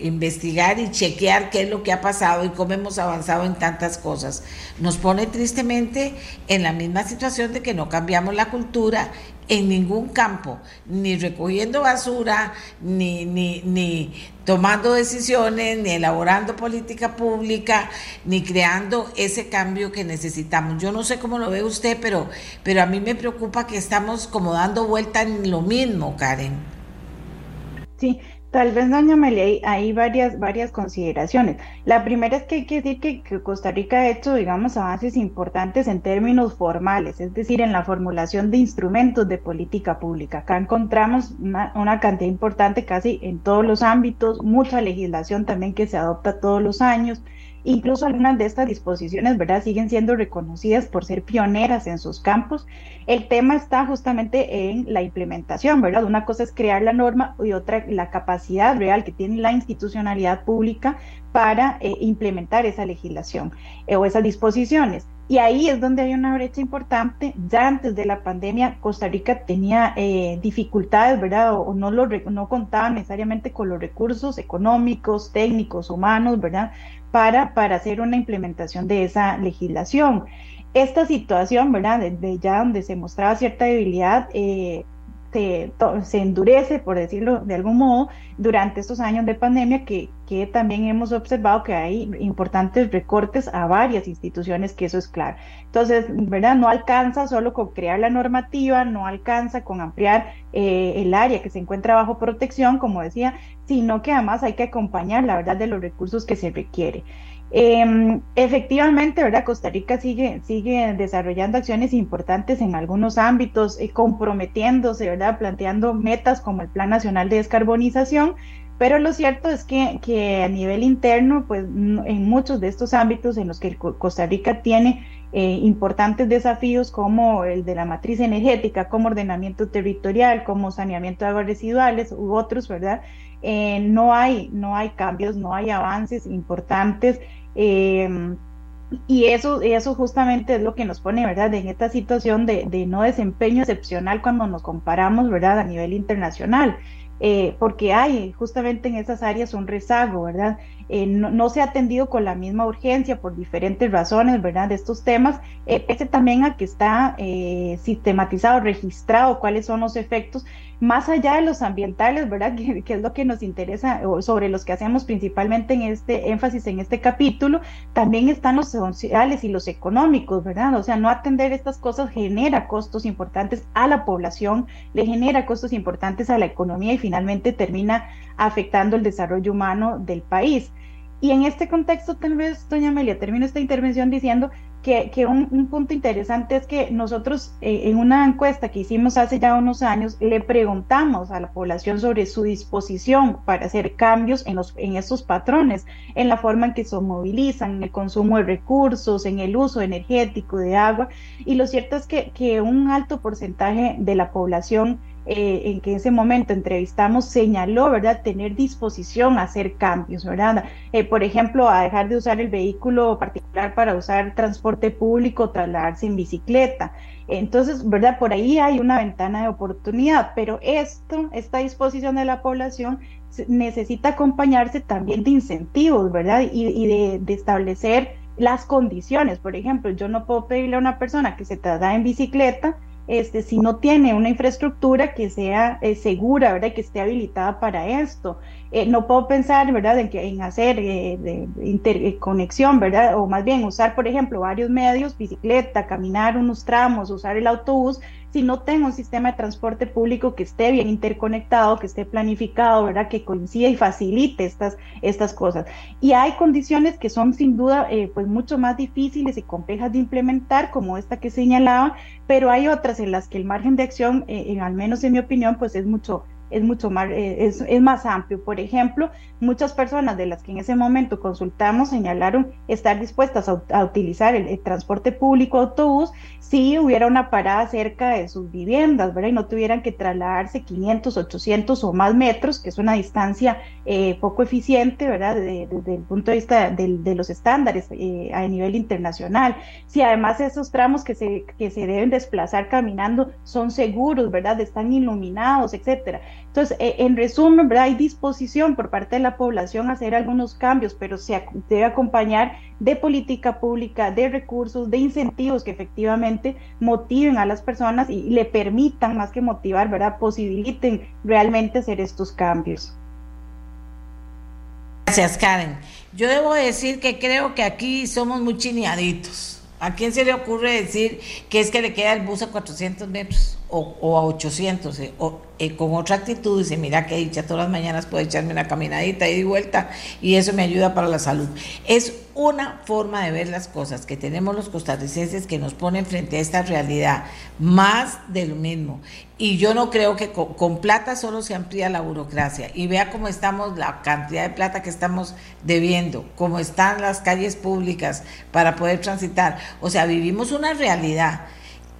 investigar y chequear qué es lo que ha pasado y cómo hemos avanzado en tantas cosas, nos pone tristemente en la misma situación de que no cambiamos la cultura en ningún campo, ni recogiendo basura, ni, ni, ni tomando decisiones, ni elaborando política pública, ni creando ese cambio que necesitamos. Yo no sé cómo lo ve usted, pero, pero a mí me preocupa que estamos como dando vuelta en lo mismo, Karen.
Sí, tal vez, doña Amelia, hay, varias, varias consideraciones. La primera es que hay que decir que, Costa Rica ha hecho, digamos, avances importantes en términos formales, es decir, en la formulación de instrumentos de política pública. Acá encontramos una, una cantidad importante casi en todos los ámbitos, mucha legislación también que se adopta todos los años. Incluso algunas de estas disposiciones, ¿verdad?, siguen siendo reconocidas por ser pioneras en sus campos. El tema está justamente en la implementación, ¿verdad? Una cosa es crear la norma y otra la capacidad real que tiene la institucionalidad pública para eh, implementar esa legislación eh, o esas disposiciones. Y ahí es donde hay una brecha importante. Ya antes de la pandemia, Costa Rica tenía eh, dificultades, ¿verdad? O, no, lo, no contaba necesariamente con los recursos económicos, técnicos, humanos, ¿verdad? Para, para hacer una implementación de esa legislación. Esta situación, ¿verdad? Desde ya donde se mostraba cierta debilidad, eh, se, endurece, por decirlo de algún modo, durante estos años de pandemia, que, que también hemos observado que hay importantes recortes a varias instituciones, que eso es claro. Entonces, ¿verdad? No alcanza solo con crear la normativa, no alcanza con ampliar eh, el área que se encuentra bajo protección, como decía, sino que además hay que acompañar, la verdad, de los recursos que se requiere. Eh, efectivamente, ¿verdad? Costa Rica sigue, sigue desarrollando acciones importantes en algunos ámbitos, eh, comprometiéndose, ¿verdad? Planteando metas como el Plan Nacional de Descarbonización, pero lo cierto es que, que a nivel interno, pues en muchos de estos ámbitos en los que Costa Rica tiene eh, importantes desafíos como el de la matriz energética, como ordenamiento territorial, como saneamiento de aguas residuales u otros, ¿verdad? Eh, no, hay, no hay cambios, no hay avances importantes Em, y eso, eso justamente es lo que nos pone, ¿verdad?, en esta situación de, de, no desempeño excepcional cuando nos comparamos, ¿verdad?, a nivel internacional. Eh, porque hay justamente en esas áreas un rezago, ¿verdad? Eh, no, se ha atendido con la misma urgencia por diferentes razones, ¿verdad? De estos temas, eh, pese también a que está eh, sistematizado, registrado cuáles son los efectos, más allá de los ambientales, ¿verdad? Que, es lo que nos interesa, sobre los que hacemos principalmente en este énfasis en este capítulo, también están los sociales y los económicos, ¿verdad? O sea, no atender estas cosas genera costos importantes a la población, le genera costos importantes a la economía y finalmente termina afectando el desarrollo humano del país. Y en este contexto, tal vez, doña Amelia, termino esta intervención diciendo que, un, punto interesante es que nosotros eh, en una encuesta que hicimos hace ya unos años, le preguntamos a la población sobre su disposición para hacer cambios en, los, estos patrones, en la forma en que se movilizan, en el consumo de recursos, en el uso energético de agua. Y lo cierto es que un alto porcentaje de la población eh, en que ese momento entrevistamos señaló, ¿verdad?, tener disposición a hacer cambios, ¿verdad? Eh, por ejemplo, a dejar de usar el vehículo particular para usar transporte público, trasladarse en bicicleta. Entonces, ¿verdad? Por ahí hay una ventana de oportunidad, pero esto, esta disposición de la población necesita acompañarse también de incentivos, ¿verdad? Y, de, de establecer las condiciones. Por ejemplo, yo no puedo pedirle a una persona que se traslade en bicicleta este, si no tiene una infraestructura que sea eh, segura, ¿verdad? Que esté habilitada para esto. Eh, no puedo pensar, ¿verdad?, en, que, en hacer eh, de, interconexión, ¿verdad? O más bien usar, por ejemplo, varios medios, bicicleta, caminar unos tramos, usar el autobús, si no tengo un sistema de transporte público que esté bien interconectado, que esté planificado, ¿verdad? Que coincida y facilite estas, estas cosas. Y hay condiciones que son sin duda eh, pues mucho más difíciles y complejas de implementar, como esta que señalaba, pero hay otras en las que el margen de acción, eh, en, al menos en mi opinión, pues es mucho es mucho más, eh, es, es, más amplio. Por ejemplo, muchas personas de las que en ese momento consultamos señalaron estar dispuestas a, utilizar el, transporte público, autobús, si hubiera una parada cerca de sus viviendas, ¿verdad? Y no tuvieran que trasladarse 500, 800 o más metros, que es una distancia eh, poco eficiente, ¿verdad? Desde, el punto de vista de, los estándares eh, a nivel internacional. Si además esos tramos que se, que se deben desplazar caminando son seguros, ¿verdad? Están iluminados, etcétera. Entonces, eh, en resumen, hay disposición por parte de la población a hacer algunos cambios, pero se debe acompañar de política pública, de recursos, de incentivos que efectivamente motiven a las personas y le permitan, más que motivar, ¿verdad? posibiliten realmente hacer estos cambios.
Gracias, Karen. Yo debo decir que creo que aquí somos muy chineaditos. ¿A quién se le ocurre decir que es que le queda el bus a 400 metros o, a 800? Eh, o, eh, con otra actitud, dice, mira que dicha, todas las mañanas puedo echarme una caminadita y vuelta y eso me ayuda para la salud. Es una forma de ver las cosas que tenemos los costarricenses que nos ponen frente a esta realidad, más de lo mismo. Y yo no creo que con, plata solo se amplía la burocracia. Y vea cómo estamos, la cantidad de plata que estamos debiendo, cómo están las calles públicas para poder transitar. O sea, vivimos una realidad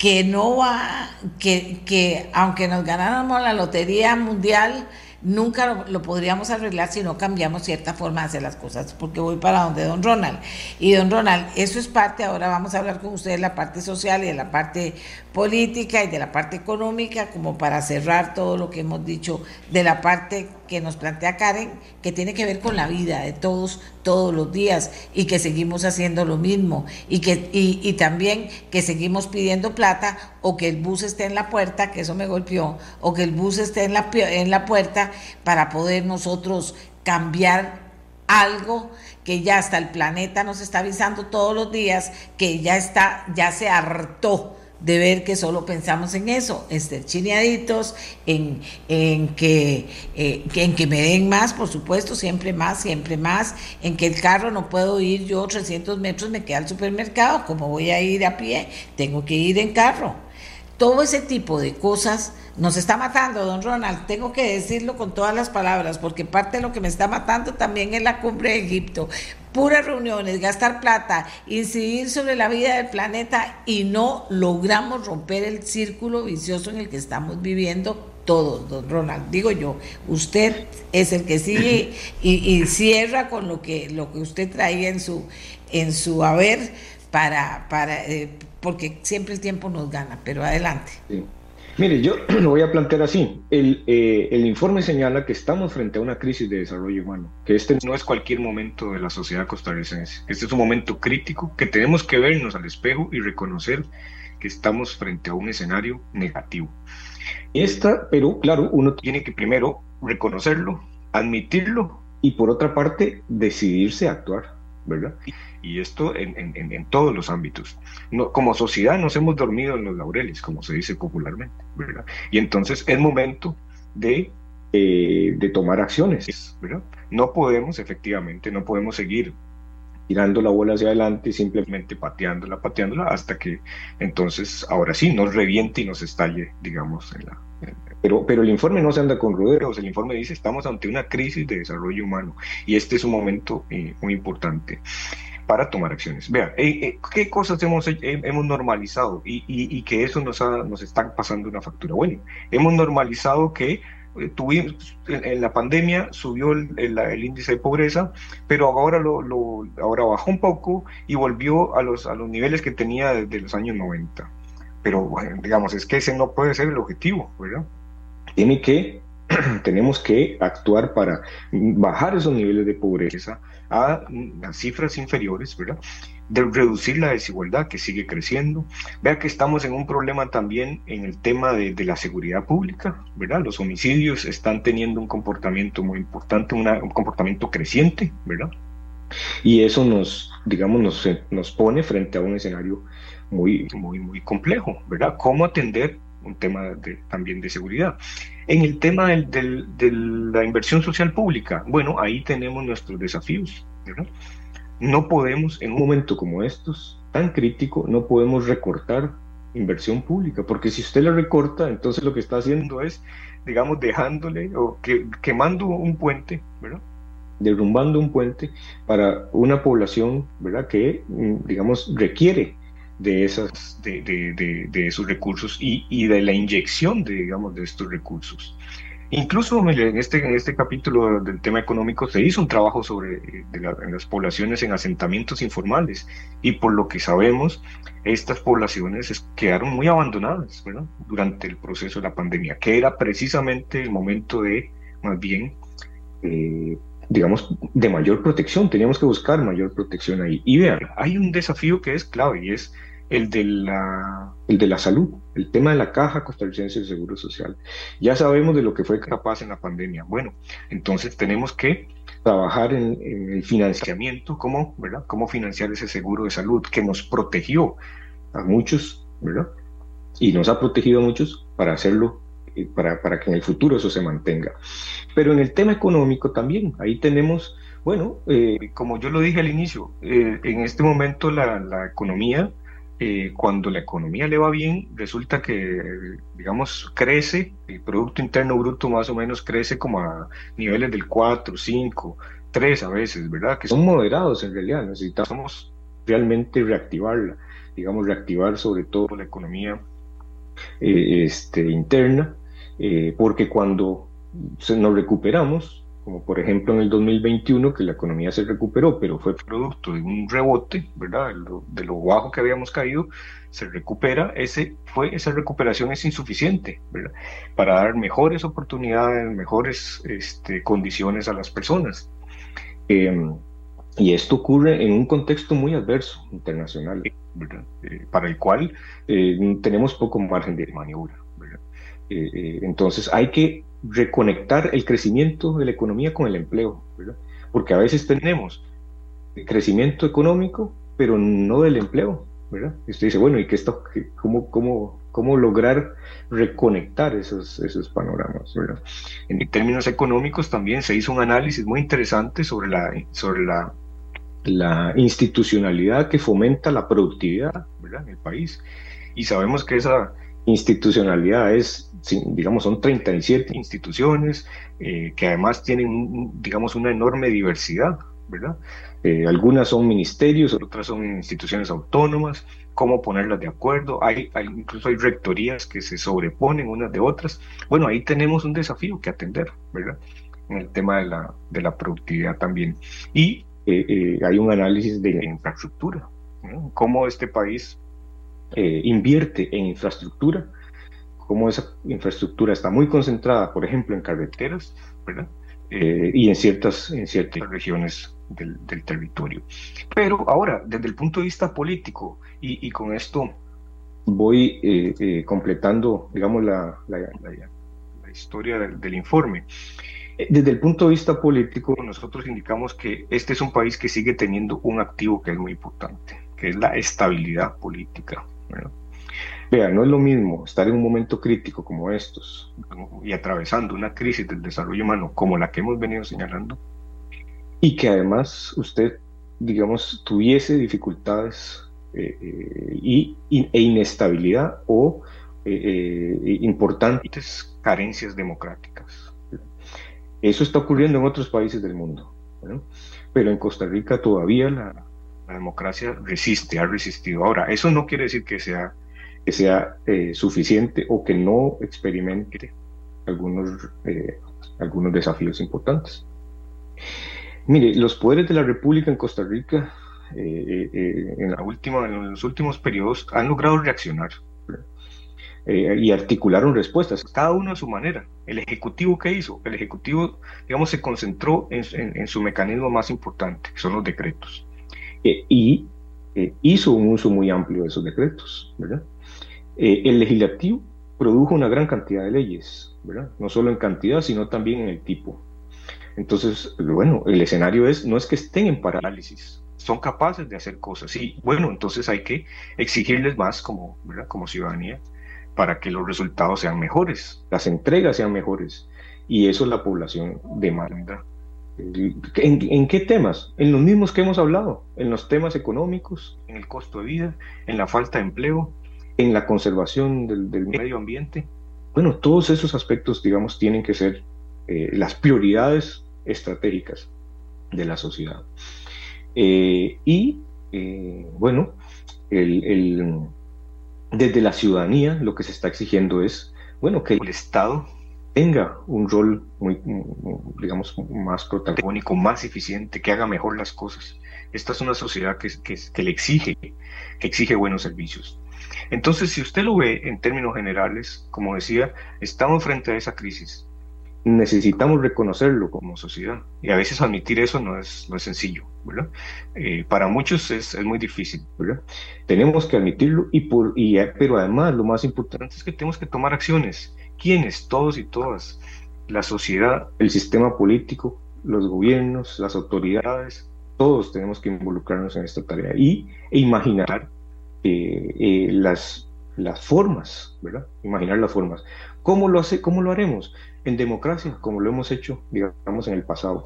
que no va, que, que aunque nos ganáramos la lotería mundial, nunca lo, podríamos arreglar si no cambiamos cierta forma de hacer las cosas, porque voy para donde don Ronald. Y don Ronald, eso es parte, ahora vamos a hablar con ustedes de la parte social y de la parte política y de la parte económica, como para cerrar todo lo que hemos dicho de la parte que nos plantea Karen, que tiene que ver con la vida de todos, todos los días, y que seguimos haciendo lo mismo, y, que, y, también que seguimos pidiendo plata o que el bus esté en la puerta, que eso me golpeó, o que el bus esté en la, en la puerta para poder nosotros cambiar algo que ya hasta el planeta nos está avisando todos los días, que ya está, ya se hartó de ver que solo pensamos en eso, en ser chineaditos, en, en, que, eh, en que me den más, por supuesto, siempre más, siempre más, en que el carro no puedo ir yo 300 metros, me queda al supermercado, como voy a ir a pie, tengo que ir en carro. Todo ese tipo de cosas nos está matando, don Ronald. Tengo que decirlo con todas las palabras, porque parte de lo que me está matando también es la cumbre de Egipto. Puras reuniones, gastar plata, incidir sobre la vida del planeta y no logramos romper el círculo vicioso en el que estamos viviendo todos, don Ronald. Digo yo, usted es el que sigue y, cierra con lo que, lo que usted traía en su, en su haber para, para eh, porque siempre el tiempo nos gana, pero adelante.
Mire, yo lo voy a plantear así. El, eh, el, informe señala que estamos frente a una crisis de desarrollo humano, que este no es cualquier momento de la sociedad costarricense. Este es un momento crítico que tenemos que vernos al espejo y reconocer que estamos frente a un escenario negativo. Esta, pero claro, uno tiene que primero reconocerlo, admitirlo y por otra parte decidirse a actuar, ¿verdad? Y esto en, en, en todos los ámbitos. Como sociedad nos hemos dormido en los laureles, como se dice popularmente, ¿verdad? Y entonces es momento de, eh, tomar acciones. No podemos, efectivamente, no podemos seguir tirando la bola hacia adelante, simplemente pateándola, pateándola, hasta que entonces, ahora sí, nos reviente y nos estalle, digamos, en la, pero, pero el informe no se anda con rodeos, el informe dice estamos ante una crisis de desarrollo humano y este es un momento eh, muy importante para tomar acciones. Vea, eh, eh, ¿qué cosas hemos, hemos normalizado y, y, que eso nos, nos está pasando una factura? Bueno, hemos normalizado que tuvimos en, la pandemia subió el, el, índice de pobreza, pero ahora lo, lo, ahora bajó un poco y volvió a los, a los niveles que tenía desde los años 90. Pero bueno, digamos, es que ese no puede ser el objetivo, ¿verdad? Tiene que tenemos que actuar para bajar esos niveles de pobreza a las cifras inferiores, ¿verdad? De reducir la desigualdad que sigue creciendo. Vea que estamos en un problema también en el tema de, la seguridad pública, ¿verdad? Los homicidios están teniendo un comportamiento muy importante, un comportamiento creciente, ¿verdad? Y eso nos, digamos, nos, nos pone frente a un escenario muy, muy, muy complejo, ¿verdad? ¿Cómo atender un tema también de seguridad. En el tema del, de la inversión social pública, bueno, ahí tenemos nuestros desafíos. No podemos, en un momento como estos, tan crítico, no podemos recortar inversión pública, porque si usted la recorta, entonces lo que está haciendo es, digamos, dejándole o que, quemando un puente, ¿verdad? derrumbando un puente para una población, ¿verdad? Que, mm, digamos, requiere de, esas, de, de, de, esos recursos y, y, de la inyección de, digamos, de estos recursos. Incluso en este, en este capítulo del tema económico se hizo un trabajo sobre de las poblaciones en asentamientos informales y por lo que sabemos, estas poblaciones quedaron muy abandonadas ¿verdad? durante el proceso de la pandemia, que era precisamente el momento de, más bien, eh, digamos, de mayor protección. Teníamos que buscar mayor protección ahí. Y vean, hay un desafío que es clave y es el de la, el de la salud, el tema de la caja costarricense del Seguro Social. Ya sabemos de lo que fue capaz en la pandemia. Bueno, entonces tenemos que trabajar en, el financiamiento, cómo, ¿verdad? cómo financiar ese seguro de salud que nos protegió a muchos, ¿verdad? Y nos ha protegido a muchos para hacerlo, eh, para, para que en el futuro eso se mantenga. Pero en el tema económico también, ahí tenemos, bueno, eh, como yo lo dije al inicio, eh, en este momento la, la economía eh, cuando la economía le va bien, resulta que, digamos, crece, el Producto Interno Bruto más o menos crece como a niveles del 4, 5, 3 a veces, ¿verdad? Que son moderados en realidad, necesitamos realmente reactivarla, digamos, reactivar sobre todo la economía eh, este, interna, eh, porque cuando nos recuperamos, como por ejemplo en el 2021 que la economía se recuperó, pero fue producto de un rebote, ¿verdad? De lo, bajo que habíamos caído, se recupera, ese fue esa recuperación es insuficiente, ¿verdad? Para dar mejores oportunidades, mejores este, condiciones a las personas. Em, y esto ocurre en un contexto muy adverso internacional, ¿verdad? Eh, para el cual tenemos poco margen de maniobra. Entonces hay que reconectar el crecimiento de la economía con el empleo, porque a veces tenemos crecimiento económico, pero no del empleo. ¿verdad? Y usted dice, bueno, ¿y qué esto, cómo, cómo, cómo lograr reconectar esos, esos panoramas? ¿verdad? En términos económicos también se hizo un análisis muy interesante sobre la, sobre la, la institucionalidad que fomenta la productividad ¿verdad? en el país. Y sabemos que esa institucionalidad es, digamos, son 37 instituciones eh, que además tienen, digamos, una enorme diversidad, ¿verdad? Eh, algunas son ministerios, otras son instituciones autónomas, cómo ponerlas de acuerdo, hay, incluso hay rectorías que se sobreponen unas de otras. Bueno, ahí tenemos un desafío que atender, ¿verdad? En el tema de la, de la productividad también. Y eh, eh, hay un análisis de infraestructura, cómo este país invierte en infraestructura, cómo esa infraestructura está muy concentrada, por ejemplo, en carreteras, ¿verdad? y en ciertas, en ciertas regiones del, territorio. Pero ahora, desde el punto de vista político, y, con esto voy eh, eh, completando, digamos, la, la, historia del, informe. Eh, desde el punto de vista político, nosotros indicamos que este es un país que sigue teniendo un activo que es muy importante, que es la estabilidad política. Vea, no es lo mismo estar en un momento crítico como estos y atravesando una crisis del desarrollo humano como la que hemos venido señalando, y que además usted, digamos, tuviese dificultades eh, eh, y, e inestabilidad o eh, importantes carencias democráticas. Eso está ocurriendo en otros países del mundo, pero en Costa Rica todavía la, democracia resiste, ha resistido. Ahora, eso no quiere decir que sea, que sea suficiente o que no experimente algunos, algunos desafíos importantes. Mire, los poderes de la República en Costa Rica eh, eh, eh, en, la última, en los últimos periodos han logrado reaccionar y articularon respuestas, cada uno a su manera. El Ejecutivo, ¿qué hizo? El Ejecutivo, digamos, se concentró en, su mecanismo más importante, que son los decretos. Y hizo un uso muy amplio de esos decretos, ¿verdad? el Legislativo produjo una gran cantidad de leyes. No solo en cantidad, sino también en el tipo. Entonces, bueno, el escenario es, no es que estén en parálisis, son capaces de hacer cosas. Y bueno, entonces hay que exigirles más como, como ciudadanía para que los resultados sean mejores, las entregas sean mejores. Y eso la población demanda. ¿En, qué temas? En los mismos que hemos hablado, en los temas económicos, en el costo de vida, en la falta de empleo, en la conservación del, medio ambiente. Bueno, todos esos aspectos, digamos, tienen que ser eh, las prioridades estratégicas de la sociedad. Eh, y eh, bueno, desde la ciudadanía lo que se está exigiendo es, bueno, que el Estado tenga un rol digamos, más protagónico, más eficiente, que haga mejor las cosas. Esta es una sociedad que, que le exige, exige buenos servicios. Entonces, si usted lo ve en términos generales, como decía, estamos frente a esa crisis necesitamos reconocerlo como sociedad y a veces admitir eso no es, no es sencillo. Eh, para muchos es, es, muy difícil, ¿verdad? Tenemos que admitirlo, y por, y, pero además lo más importante es que tenemos que tomar acciones. ¿Quiénes? Todos y todas. La sociedad, el sistema político, los gobiernos, las autoridades, todos tenemos que involucrarnos en esta tarea y, e imaginar eh, eh, las, las formas, ¿verdad? Imaginar las formas. ¿Cómo lo, hace, ¿Cómo lo haremos? En democracia, como lo hemos hecho, digamos, en el pasado.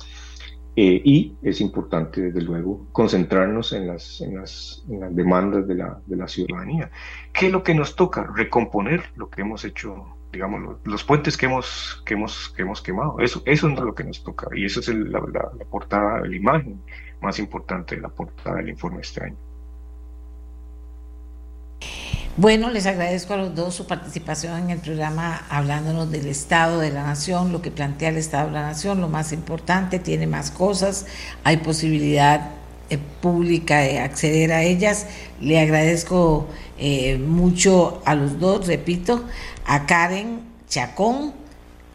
Eh, y es importante, desde luego, concentrarnos en las, en las, demandas de la, de la, ciudadanía. ¿Qué es lo que nos toca? Recomponer lo que hemos hecho, digamos, los, puentes que hemos, que, hemos, que hemos quemado. Eso, eso es lo que nos toca. Y eso es la, la, la portada, la imagen más importante de la portada del informe este año.
Bueno, les agradezco a los dos su participación en el programa hablándonos del Estado de la Nación, lo que plantea el Estado de la Nación, lo más importante, tiene más cosas, hay posibilidad eh, pública de acceder a ellas. Le agradezco eh, mucho a los dos, repito, a Karen Chacón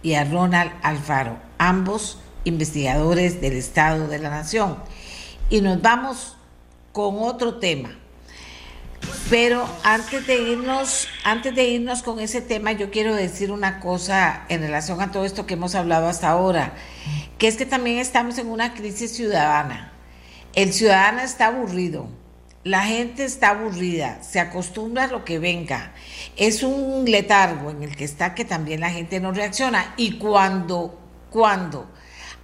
y a Ronald Alfaro, ambos investigadores del Estado de la Nación. Y nos vamos con otro tema Pero antes de irnos, antes de irnos con ese tema, yo quiero decir una cosa en relación a todo esto que hemos hablado hasta ahora, que es que también estamos en una crisis ciudadana. El ciudadano está aburrido, la gente está aburrida, se acostumbra a lo que venga. Es un letargo en el que está que también la gente no reacciona. Y cuando, cuando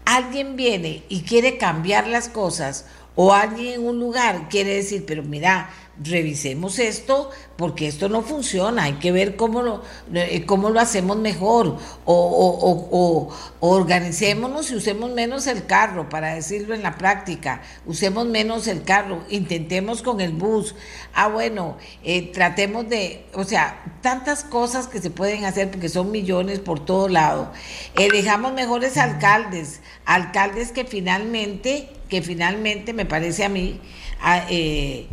alguien viene y quiere cambiar las cosas, o alguien en un lugar quiere decir, pero mira, revisemos esto porque esto no funciona, hay que ver cómo lo, eh, cómo lo hacemos mejor o, organicémonos y usemos menos el carro, para decirlo en la práctica, usemos menos el carro, intentemos con el bus, ah bueno, eh, tratemos de, o sea, tantas cosas que se pueden hacer porque son millones por todo lado, elijamos mejores alcaldes, alcaldes que finalmente, que finalmente me parece a mí, ah, eh,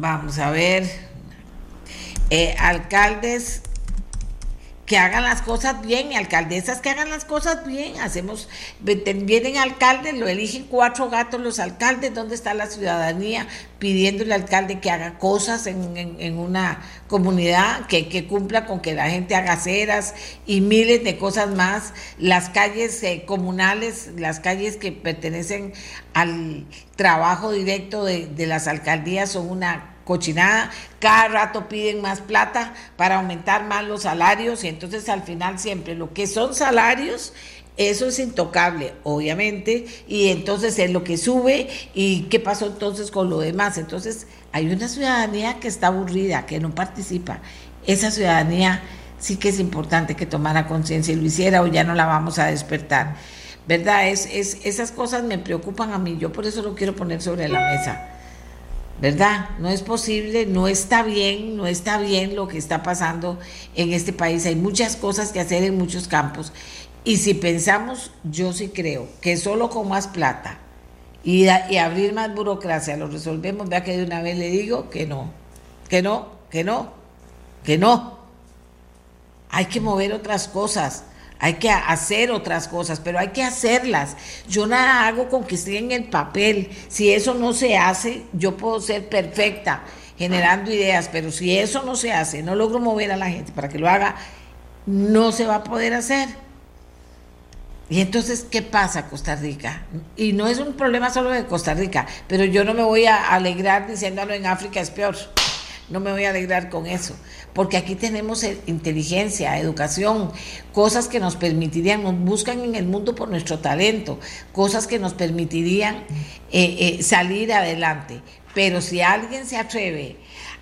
vamos a ver, eh, alcaldes que hagan las cosas bien y alcaldesas que hagan las cosas bien. Hacemos, vienen alcaldes, lo eligen cuatro gatos los alcaldes, ¿dónde está la ciudadanía pidiéndole al alcalde que haga cosas en, una comunidad, que, cumpla con que la gente haga aceras y miles de cosas más? Las calles eh, comunales, las calles que pertenecen al trabajo directo de, de las alcaldías son una cochinada, cada rato piden más plata para aumentar más los salarios y entonces al final siempre lo que son salarios eso es intocable, obviamente, y entonces es lo que sube y qué pasó entonces con lo demás. Entonces hay una ciudadanía que está aburrida, que no participa. Esa ciudadanía sí que es importante que tomara conciencia y lo hiciera o ya no la vamos a despertar. ¿Verdad? Es, es, esas cosas me preocupan a mí, yo por eso lo quiero poner sobre la mesa. ¿Verdad? No es posible, no está bien, no está bien lo que está pasando en este país. Hay muchas cosas que hacer en muchos campos. Y si pensamos, yo sí creo que solo con más plata y, y abrir más burocracia lo resolvemos, vea que de una vez le digo que no, que no, que no, que no. Hay que mover otras cosas hay que hacer otras cosas, pero hay que hacerlas. Yo nada hago con que esté en el papel. Si eso no se hace, yo puedo ser perfecta generando ideas, pero si eso no se hace, no logro mover a la gente para que lo haga, no se va a poder hacer. Y entonces, ¿qué pasa Costa Rica? Y no es un problema solo de Costa Rica, pero yo no me voy a alegrar diciéndolo en África es peor. No me voy a alegrar con eso, porque aquí tenemos eh, inteligencia, educación, cosas que nos permitirían, nos buscan en el mundo por nuestro talento, cosas que nos permitirían eh, eh, salir adelante. Pero si alguien se atreve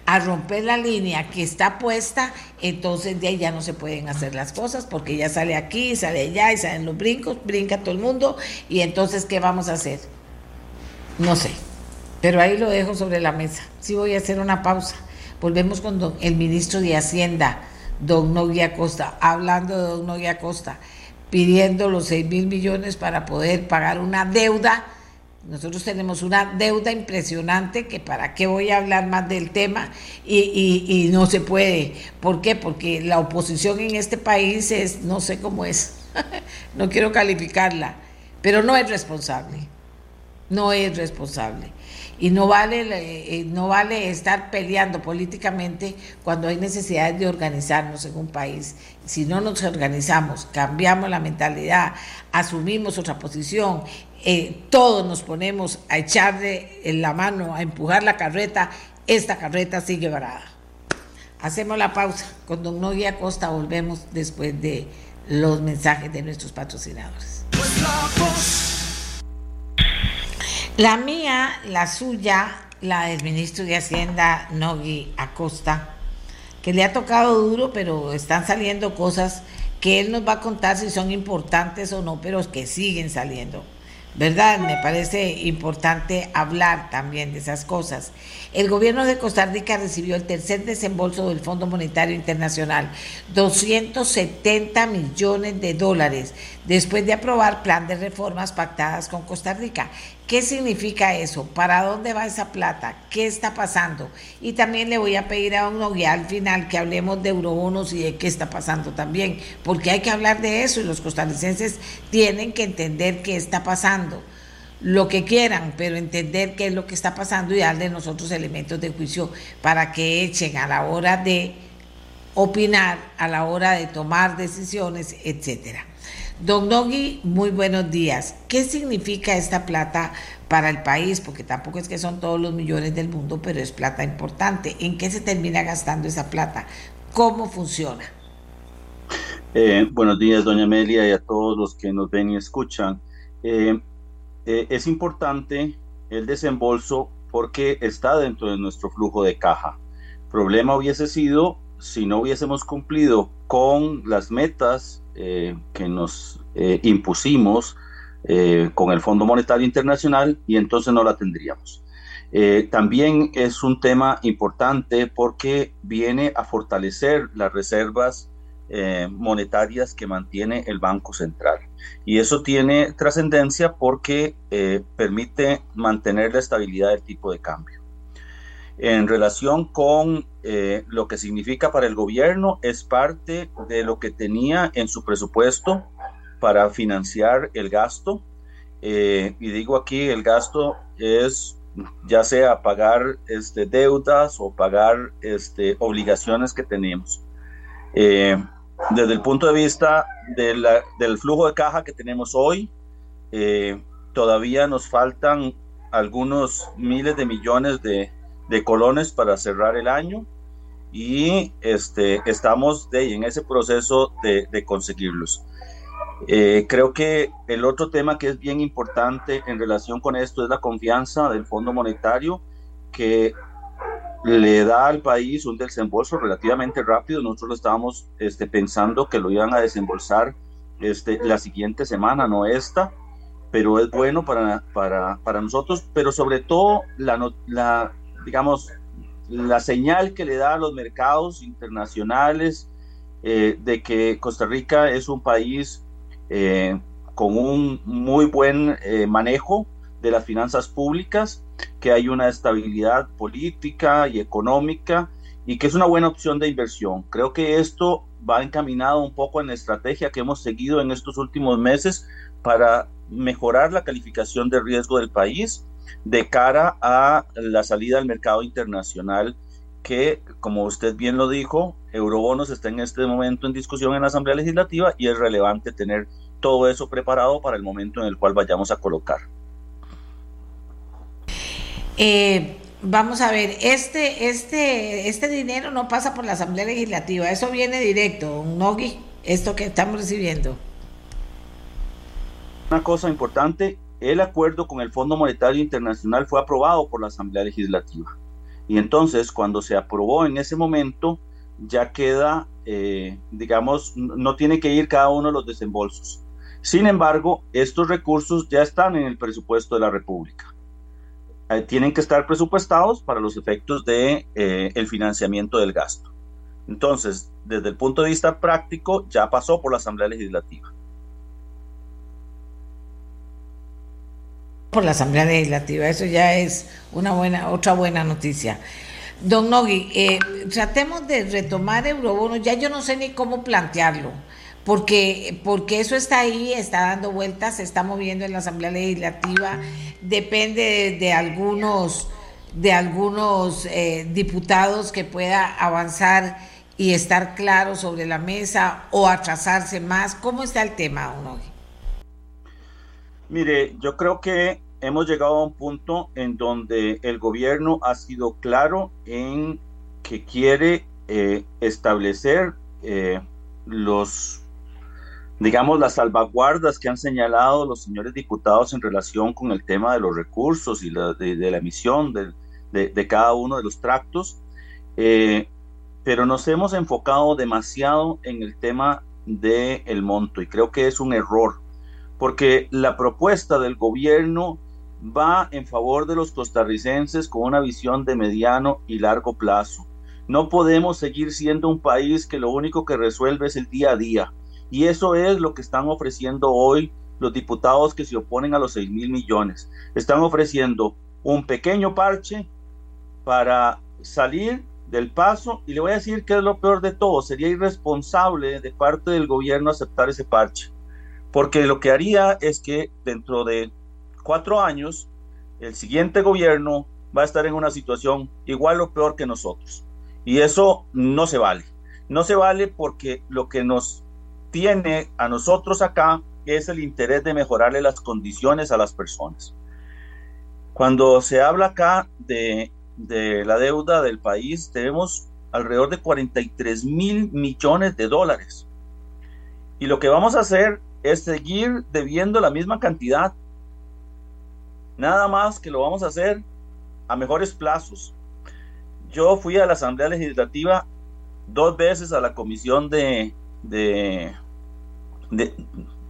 a romper la línea que está puesta, entonces de ahí ya no se pueden hacer las cosas, porque ya sale aquí, sale allá, y salen los brincos, brinca todo el mundo, y entonces, ¿qué vamos a hacer? No sé, pero ahí lo dejo sobre la mesa. Sí voy a hacer una pausa. Volvemos con el ministro de Hacienda, don Nogui Acosta, hablando de don Nogui Acosta, pidiendo los 6 mil millones para poder pagar una deuda. Nosotros tenemos una deuda impresionante que para qué voy a hablar más del tema y, y no se puede. ¿Por qué? Porque la oposición en este país es, no sé cómo es, no quiero calificarla, pero no es responsable, no es responsable y no vale, eh, no vale estar peleando políticamente cuando hay necesidad de organizarnos en un país. Si no nos organizamos, cambiamos la mentalidad, asumimos otra posición, eh, todos nos ponemos a echarle en la mano, a empujar la carreta, esta carreta sigue varada. Hacemos la pausa. Con don Nogui Acosta volvemos después de los mensajes de nuestros patrocinadores. La mía, la suya, la del ministro de Hacienda, Nogui Acosta, que le ha tocado duro, pero están saliendo cosas que él nos va a contar si son importantes o no, pero que siguen saliendo. ¿verdad? Me parece importante hablar también de esas cosas. El gobierno de Costa Rica recibió el tercer desembolso del Fondo Monetario Internacional, 270 millones de dólares, después de aprobar plan de reformas pactadas con Costa Rica. ¿Qué significa eso? ¿Para dónde va esa plata? ¿Qué está pasando? Y también le voy a pedir a un guía al final que hablemos de eurobonos y de qué está pasando también, porque hay que hablar de eso y los costarricenses tienen que entender qué está pasando. lo que quieran, pero entender qué es lo que está pasando y darle nosotros elementos de juicio para que echen a la hora de opinar, a la hora de tomar decisiones, etcétera. Don Nogui, muy buenos días. ¿Qué significa esta plata para el país? Porque tampoco es que son todos los millones del mundo, pero es plata importante. ¿En qué se termina gastando esa plata? ¿Cómo funciona?
Eh, buenos días, doña Amelia, y a todos los que nos ven y escuchan. Eh, eh, es importante el desembolso porque está dentro de nuestro flujo de caja. Problema hubiese sido si no hubiésemos cumplido con las metas que nos impusimos con el Fondo Monetario Internacional y entonces no la tendríamos. también es un tema importante porque viene a fortalecer las reservas eh, monetarias que mantiene el Banco Central. Y eso tiene trascendencia porque eh, permite mantener la estabilidad del tipo de cambio. En relación con eh, lo que significa para el gobierno, es parte de lo que tenía en su presupuesto para financiar el gasto. y digo aquí, el gasto es ya sea pagar este, deudas o pagar este, obligaciones que tenemos desde el punto de vista del flujo de caja que tenemos hoy, eh, todavía nos faltan algunos miles de millones de, colones para cerrar el año y este, estamos de, en ese proceso de, conseguirlos. Eh, creo que el otro tema que es bien importante en relación con esto es la confianza del Fondo Monetario, que le da al país un desembolso relativamente rápido. Nosotros lo estábamos este, pensando que lo iban a desembolsar este, la siguiente semana, no esta, pero es bueno para, para, para nosotros, pero sobre todo la, la, digamos, la señal que le da a los mercados internacionales eh, de que Costa Rica es un país eh, con un muy buen eh, manejo de las finanzas públicas que hay una estabilidad política y económica y que es una buena opción de inversión. Creo que esto va encaminado un poco en la estrategia que hemos seguido en estos últimos meses para mejorar la calificación de riesgo del país de cara a la salida al mercado internacional que, como usted bien lo dijo, Eurobonos está en este momento en discusión en la Asamblea Legislativa y es relevante tener todo eso preparado para el momento en el cual vayamos a colocar.
Eh, vamos a ver, este, este, este dinero no pasa por la Asamblea Legislativa, eso viene directo, un NOGI, esto que estamos recibiendo.
Una cosa importante, el acuerdo con el Fondo Monetario Internacional fue aprobado por la Asamblea Legislativa. Y entonces, cuando se aprobó en ese momento, ya queda, eh, digamos, no tiene que ir cada uno de los desembolsos. Sin embargo, estos recursos ya están en el presupuesto de la República. Eh, tienen que estar presupuestados para los efectos de eh, el financiamiento del gasto. Entonces, desde el punto de vista práctico, ya pasó por la Asamblea Legislativa.
Por la Asamblea Legislativa, eso ya es una buena, otra buena noticia. Don Nogui, eh, tratemos de retomar eurobonos, ya yo no sé ni cómo plantearlo porque, porque eso está ahí, está dando vueltas, se está moviendo en la Asamblea Legislativa, depende de, algunos, de algunos eh, diputados que pueda avanzar y estar claro sobre la mesa o atrasarse más. ¿Cómo está el tema, Unogi?
Mire, yo creo que hemos llegado a un punto en donde el gobierno ha sido claro en que quiere eh, establecer eh, los digamos, las salvaguardas que han señalado los señores diputados en relación con el tema de los recursos y de, la emisión de, cada uno de los tractos, eh, pero nos hemos enfocado demasiado en el tema del el monto y creo que es un error, porque la propuesta del gobierno va en favor de los costarricenses con una visión de mediano y largo plazo. No podemos seguir siendo un país que lo único que resuelve es el día a día y eso es lo que están ofreciendo hoy los diputados que se oponen a los 6 mil millones. Están ofreciendo un pequeño parche para salir del paso y le voy a decir que es lo peor de todo. Sería irresponsable de parte del gobierno aceptar ese parche, porque lo que haría es que dentro de cuatro años, el siguiente gobierno va a estar en una situación igual o peor que nosotros. Y eso no se vale. No se vale porque lo que nos tiene a nosotros acá es el interés de mejorarle las condiciones a las personas. Cuando se habla acá de, de la deuda del país, tenemos alrededor de 43 mil millones de dólares. Y lo que vamos a hacer es seguir debiendo la misma cantidad. Nada más que lo vamos a hacer a mejores plazos. Yo fui a la Asamblea Legislativa dos veces a la Comisión de,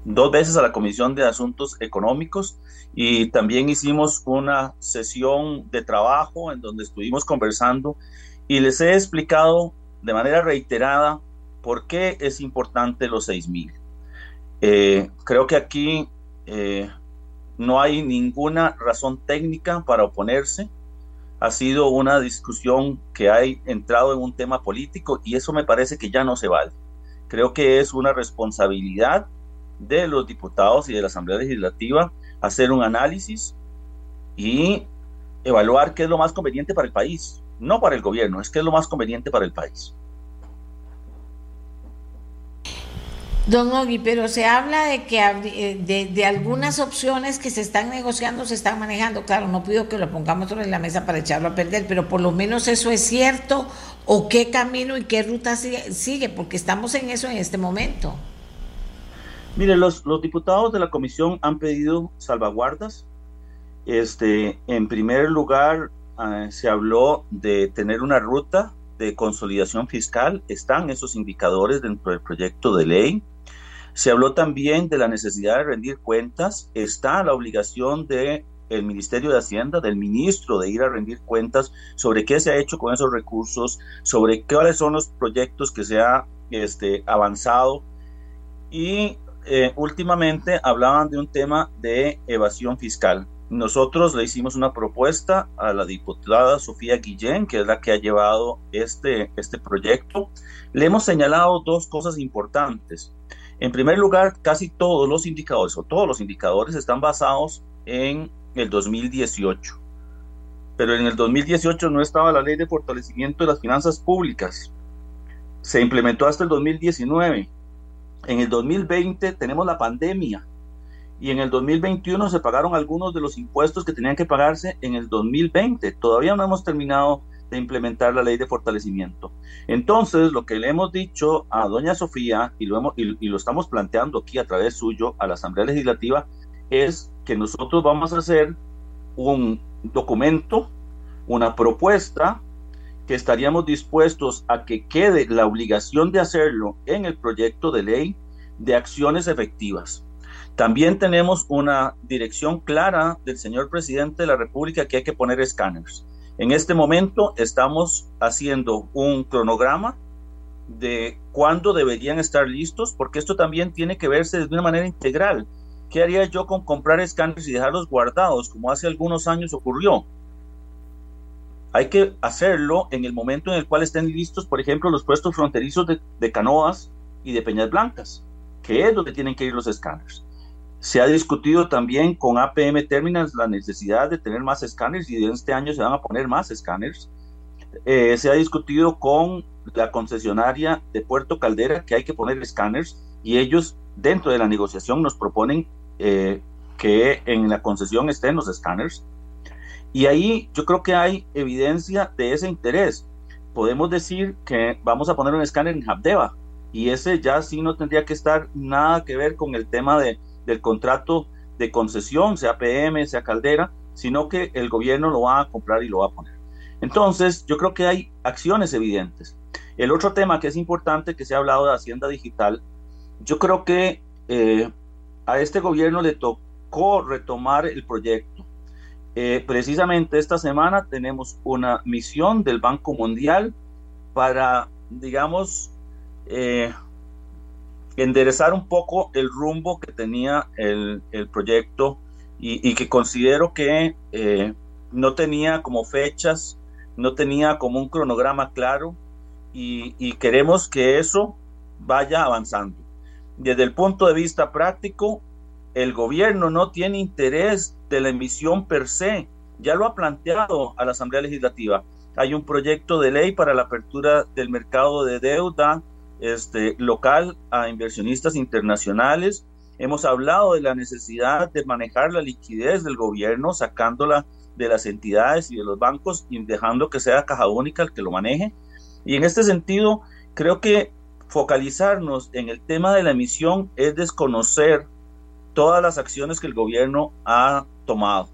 dos veces a la Comisión de Asuntos Económicos y también hicimos una sesión de trabajo en donde estuvimos conversando y les he explicado de manera reiterada por qué es importante los 6 mil. Eh, creo que aquí eh, no hay ninguna razón técnica para oponerse. Ha sido una discusión que ha entrado en un tema político y eso me parece que ya no se vale. Creo que es una responsabilidad de los diputados y de la Asamblea Legislativa hacer un análisis y evaluar qué es lo más conveniente para el país, no para el gobierno, es qué es lo más conveniente para el país.
Don Ogui, pero se habla de que eh, de, de, algunas opciones que se están negociando, se están manejando. Claro, no pido que lo pongamos sobre la mesa para echarlo a perder, pero por lo menos eso es cierto o qué camino y qué ruta sigue, porque estamos en eso en este momento.
Mire, los, los diputados de la comisión han pedido salvaguardas. Este, en primer lugar, uh, se habló de tener una ruta de consolidación fiscal. Están esos indicadores dentro del proyecto de ley se habló también de la necesidad de rendir cuentas. Está la obligación de el Ministerio de Hacienda, del ministro, de ir a rendir cuentas sobre qué se ha hecho con esos recursos, sobre cuáles son los proyectos que se ha este, avanzado. Y eh, últimamente hablaban de un tema de evasión fiscal. Nosotros le hicimos una propuesta a la diputada Sofía Guillén, que es la que ha llevado este, este proyecto. Le hemos señalado dos cosas importantes. En primer lugar, casi todos los indicadores o todos los indicadores están basados en el 2018. Pero en el 2018 no estaba la ley de fortalecimiento de las finanzas públicas. Se implementó hasta el 2019. En el 2020 tenemos la pandemia y en el 2021 se pagaron algunos de los impuestos que tenían que pagarse en el 2020. Todavía no hemos terminado de implementar la ley de fortalecimiento. Entonces, lo que le hemos dicho a doña Sofía, y lo, estamos planteando aquí a través suyo a la Asamblea Legislativa, es que nosotros vamos a hacer un documento, una propuesta, que estaríamos dispuestos a que quede la obligación de hacerlo en el proyecto de ley de acciones efectivas. También tenemos una dirección clara del señor presidente de la República que hay que poner escáneres. En este momento estamos haciendo un cronograma de cuándo deberían estar listos, porque esto también tiene que verse de una manera integral. ¿Qué haría yo con comprar escáneres y dejarlos guardados, como hace algunos años ocurrió? Hay que hacerlo en el momento en el cual estén listos, por ejemplo, los puestos fronterizos de, Canoas y de Peñas Blancas, que es donde tienen que ir los escáneres. Se ha discutido también con APM Terminals la necesidad de tener más escáneres y este año se van a poner más escáneres. Eh, se ha discutido con la concesionaria de Puerto Caldera que hay que poner escáneres y ellos dentro de la negociación nos proponen eh, que en la concesión estén los escáneres. Y ahí yo creo que hay evidencia de ese interés. Podemos decir que vamos a poner un escáner en Habdeba y ese ya sí no tendría que estar nada que ver con el tema de del contrato de concesión, sea PM, sea Caldera, sino que el gobierno lo va a comprar y lo va a poner. Entonces, yo creo que hay acciones evidentes. El otro tema que es importante, que se ha hablado de Hacienda Digital, yo creo que eh, a este gobierno le tocó retomar el proyecto. Eh, precisamente esta semana tenemos una misión del Banco Mundial para, digamos, eh, enderezar un poco el rumbo que tenía el, proyecto y, que considero que eh, no tenía como fechas, no tenía como un cronograma claro y, queremos que eso vaya avanzando. Desde el punto de vista práctico, el gobierno no tiene interés de la emisión per se. Ya lo ha planteado a la Asamblea Legislativa. Hay un proyecto de ley para la apertura del mercado de deuda este, local a inversionistas internacionales. Hemos hablado de la necesidad de manejar la liquidez del gobierno, sacándola de las entidades y de los bancos y dejando que sea caja única el que lo maneje. Y en este sentido, creo que focalizarnos en el tema de la emisión es desconocer todas las acciones que el gobierno ha tomado.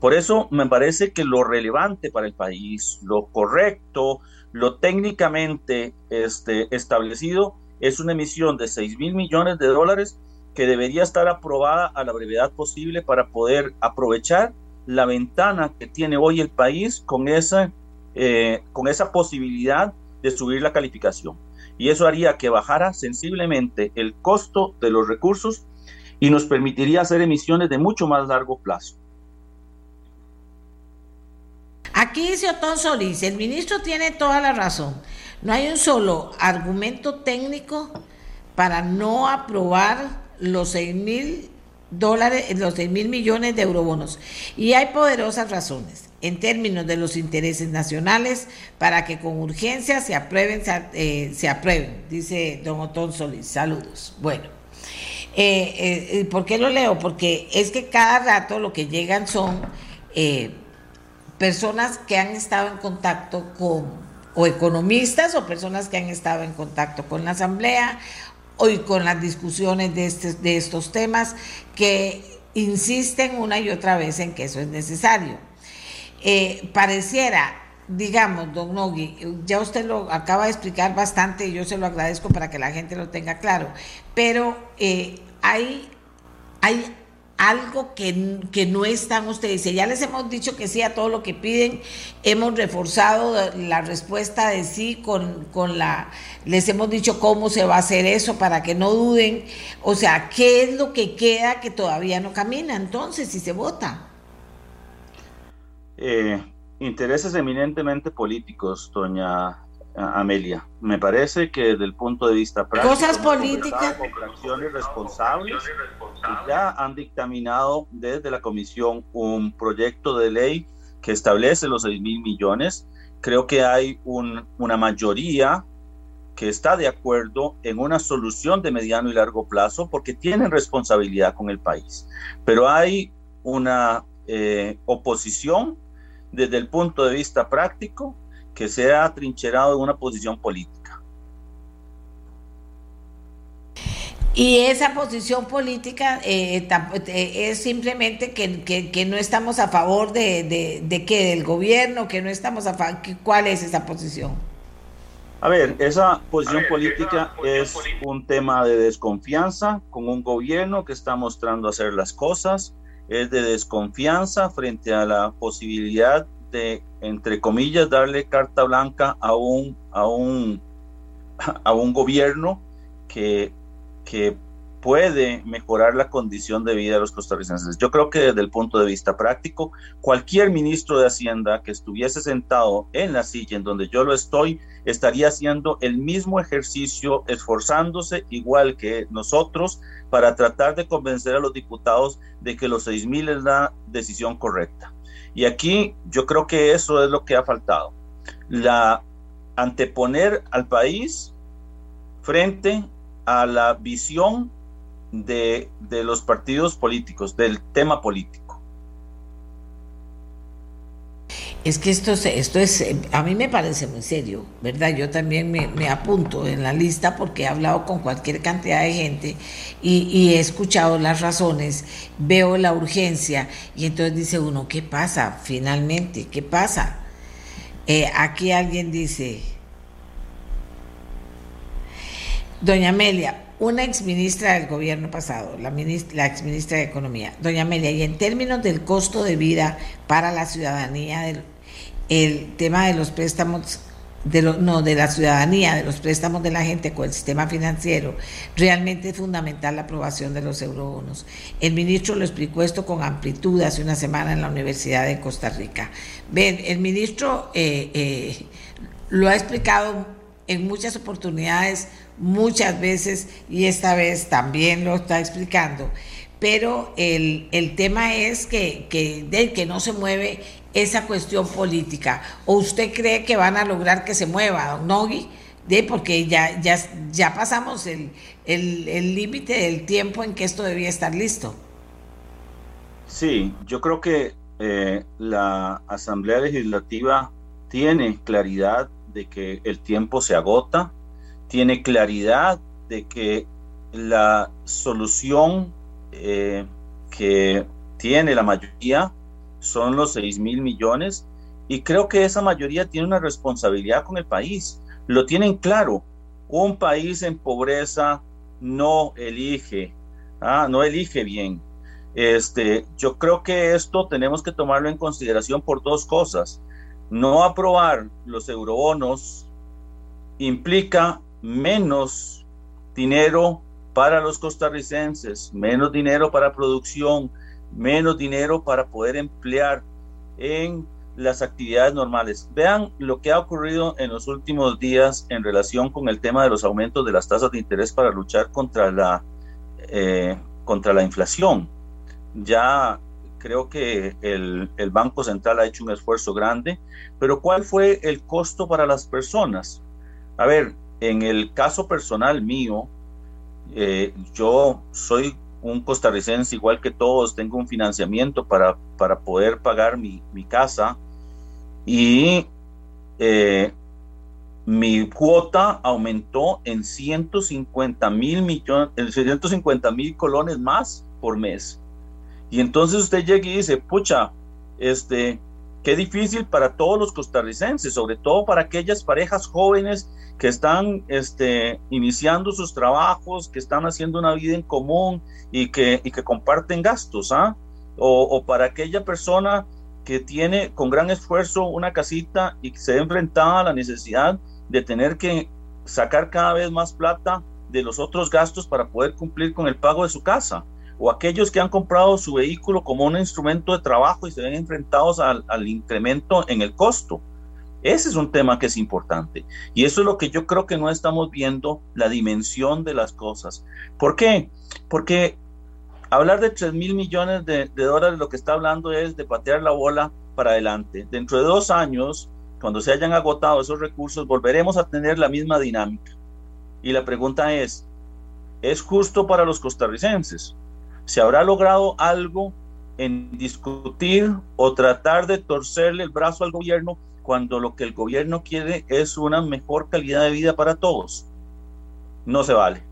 Por eso me parece que lo relevante para el país, lo correcto, lo técnicamente este, establecido es una emisión de 6 mil millones de dólares que debería estar aprobada a la brevedad posible para poder aprovechar la ventana que tiene hoy el país con esa, eh, con esa posibilidad de subir la calificación. Y eso haría que bajara sensiblemente el costo de los recursos y nos permitiría hacer emisiones de mucho más largo plazo.
Aquí dice Otón Solís, el ministro tiene toda la razón. No hay un solo argumento técnico para no aprobar los 6 mil dólares, los 6 mil millones de eurobonos. Y hay poderosas razones en términos de los intereses nacionales para que con urgencia se aprueben, se, eh, aprueben, dice don Otón Solís. Saludos. Bueno, eh, eh, ¿por qué lo leo? Porque es que cada rato lo que llegan son personas que han estado en contacto con, o economistas o personas que han estado en contacto con la Asamblea hoy con las discusiones de, este, de estos temas que insisten una y otra vez en que eso es necesario. Eh, pareciera, digamos, don Nogui, ya usted lo acaba de explicar bastante y yo se lo agradezco para que la gente lo tenga claro, pero eh, hay, hay algo que, que, no están ustedes. Ya les hemos dicho que sí a todo lo que piden, hemos reforzado la respuesta de sí con, con la, les hemos dicho cómo se va a hacer eso para que no duden. O sea, ¿qué es lo que queda que todavía no camina entonces si se vota?
Eh, intereses eminentemente políticos, doña Amelia. Me parece que desde el punto de vista
práctico, cosas políticas,
con responsables, ya han dictaminado desde la comisión un proyecto de ley que establece los 6 mil millones. Creo que hay una mayoría que está de acuerdo en una solución de mediano y largo plazo porque tienen responsabilidad con el país. Pero hay una eh, oposición desde el punto de vista práctico que se ha trincherado en una posición política.
Y esa posición política eh, eh, es simplemente que, no estamos a favor de, de, que del gobierno, que no estamos a favor. ¿Cuál es esa posición?
A ver, esa posición política es un tema de desconfianza con un gobierno que está mostrando hacer las cosas, es de desconfianza frente a la posibilidad entre comillas, darle carta blanca a un, a un, a un gobierno que, que puede mejorar la condición de vida de los costarricenses. Yo creo que desde el punto de vista práctico, cualquier ministro de Hacienda que estuviese sentado en la silla en donde yo lo estoy, estaría haciendo el mismo ejercicio, esforzándose igual que nosotros para tratar de convencer a los diputados de que los 6 mil es la decisión correcta. Y aquí yo creo que eso es lo que ha faltado. La anteponer al país frente a la visión de, de los partidos políticos, del tema político.
Es que esto, esto es, a mí me parece muy serio, ¿verdad? Yo también me, apunto en la lista porque he hablado con cualquier cantidad de gente y, he escuchado las razones, veo la urgencia y entonces dice uno, ¿qué pasa finalmente? ¿Qué pasa? Eh, aquí alguien dice, doña Amelia, una exministra del gobierno pasado, la, ministra, exministra de Economía, doña Amelia, y en términos del costo de vida para la ciudadanía del el tema de los préstamos de no de la ciudadanía, de los préstamos de la gente con el sistema financiero, realmente es fundamental la aprobación de los eurobonos. El ministro lo explicó esto con amplitud hace una semana en la Universidad de Costa Rica. Ven, el ministro eh, eh, lo ha explicado en muchas oportunidades, muchas veces, y esta vez también lo está explicando pero el, el tema es que, que, de, que no se mueve esa cuestión política. ¿O usted cree que van a lograr que se mueva, don Nogui? Porque ya, ya, ya pasamos el límite del tiempo en que esto debía estar listo.
Sí, yo creo que eh, la Asamblea Legislativa tiene claridad de que el tiempo se agota, tiene claridad de que la solución eh, que tiene la mayoría son los 6 mil millones y creo que esa mayoría tiene una responsabilidad con el país. Lo tienen claro. Un país en pobreza no elige, ah, no elige bien. Este, yo creo que esto tenemos que tomarlo en consideración por dos cosas. No aprobar los eurobonos implica menos dinero para los costarricenses, menos dinero para producción, menos dinero para poder emplear en las actividades normales. Vean lo que ha ocurrido en los últimos días en relación con el tema de los aumentos de las tasas de interés para luchar contra la, eh, contra la inflación. Ya creo que el, el, Banco Central ha hecho un esfuerzo grande, pero ¿cuál fue el costo para las personas? A ver, en el caso personal mío, eh, yo soy un costarricense igual que todos, tengo un financiamiento para, para poder pagar mi, mi casa y eh, mi cuota aumentó en 150 mil millones, en 150 mil colones más por mes. Y entonces usted llega y dice, pucha, este, qué difícil para todos los costarricenses, sobre todo para aquellas parejas jóvenes que están este, iniciando sus trabajos, que están haciendo una vida en común y que, comparten gastos, ¿ah? O, para aquella persona que tiene con gran esfuerzo una casita y se ve enfrentada a la necesidad de tener que sacar cada vez más plata de los otros gastos para poder cumplir con el pago de su casa o aquellos que han comprado su vehículo como un instrumento de trabajo y se ven enfrentados al, incremento en el costo. Ese es un tema que es importante. Y eso es lo que yo creo que no estamos viendo, la dimensión de las cosas. ¿Por qué? Porque hablar de 3 mil millones de, de dólares, lo que está hablando es de patear la bola para adelante. Dentro de dos años, cuando se hayan agotado esos recursos, volveremos a tener la misma dinámica. Y la pregunta es, ¿es justo para los costarricenses? ¿Se habrá logrado algo en discutir o tratar de torcerle el brazo al gobierno cuando lo que el gobierno quiere es una mejor calidad de vida para todos? No se vale.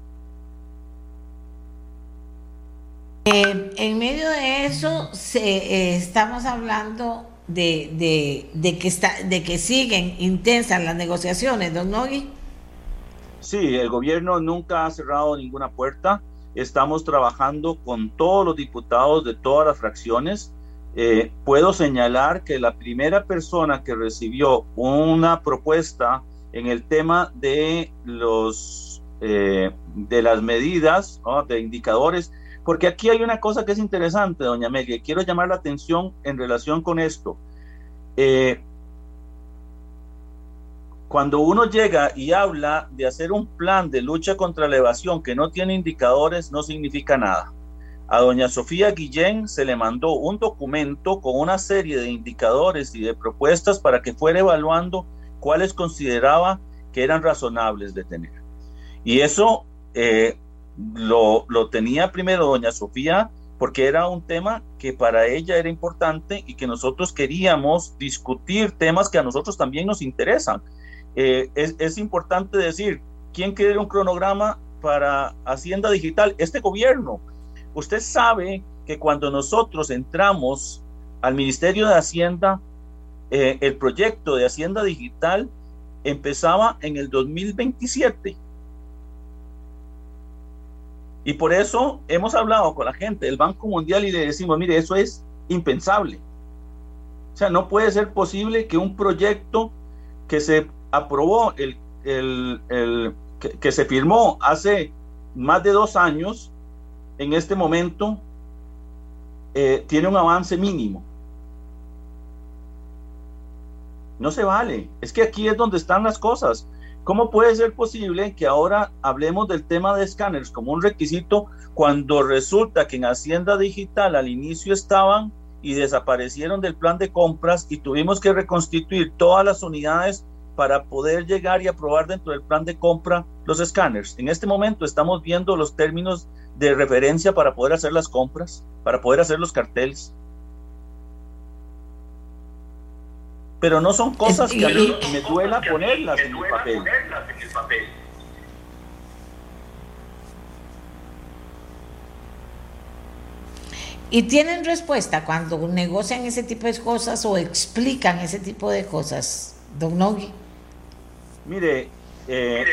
Eh, en medio de eso, se, eh, estamos hablando de, de, de, que está, de que siguen intensas las negociaciones, don Nogui.
Sí, el gobierno nunca ha cerrado ninguna puerta Estamos trabajando con todos los diputados de todas las fracciones. Eh, puedo señalar que la primera persona que recibió una propuesta en el tema de los eh, de las medidas, de indicadores, porque aquí hay una cosa que es interesante, doña Amelia, quiero llamar la atención en relación con esto. Eh, cuando uno llega y habla de hacer un plan de lucha contra la evasión que no tiene indicadores, no significa nada. A doña Sofía Guillén se le mandó un documento con una serie de indicadores y de propuestas para que fuera evaluando cuáles consideraba que eran razonables de tener. Y eso eh, lo, lo tenía primero doña Sofía porque era un tema que para ella era importante y que nosotros queríamos discutir temas que a nosotros también nos interesan eh, es, importante decir, ¿quién quiere un cronograma para Hacienda Digital? Este gobierno. Usted sabe que cuando nosotros entramos al Ministerio de Hacienda, eh, el proyecto de Hacienda Digital empezaba en el 2027. Y por eso hemos hablado con la gente del Banco Mundial y le decimos, mire, eso es impensable. O sea, no puede ser posible que un proyecto que se aprobó, el, el, el que, se firmó hace más de dos años, en este momento eh, tiene un avance mínimo. No se vale. Es que aquí es donde están las cosas. ¿Cómo puede ser posible que ahora hablemos del tema de escáneres como un requisito cuando resulta que en Hacienda Digital al inicio estaban y desaparecieron del plan de compras y tuvimos que reconstituir todas las unidades para poder llegar y aprobar dentro del plan de compra los escáneres. En este momento estamos viendo los términos de referencia para poder hacer las compras, para poder hacer los carteles. Pero no son cosas que a mí me duela ponerlas en el papel.
Y tienen respuesta cuando negocian ese tipo de cosas o explican ese tipo de cosas, don Nogui.
Mire, eh,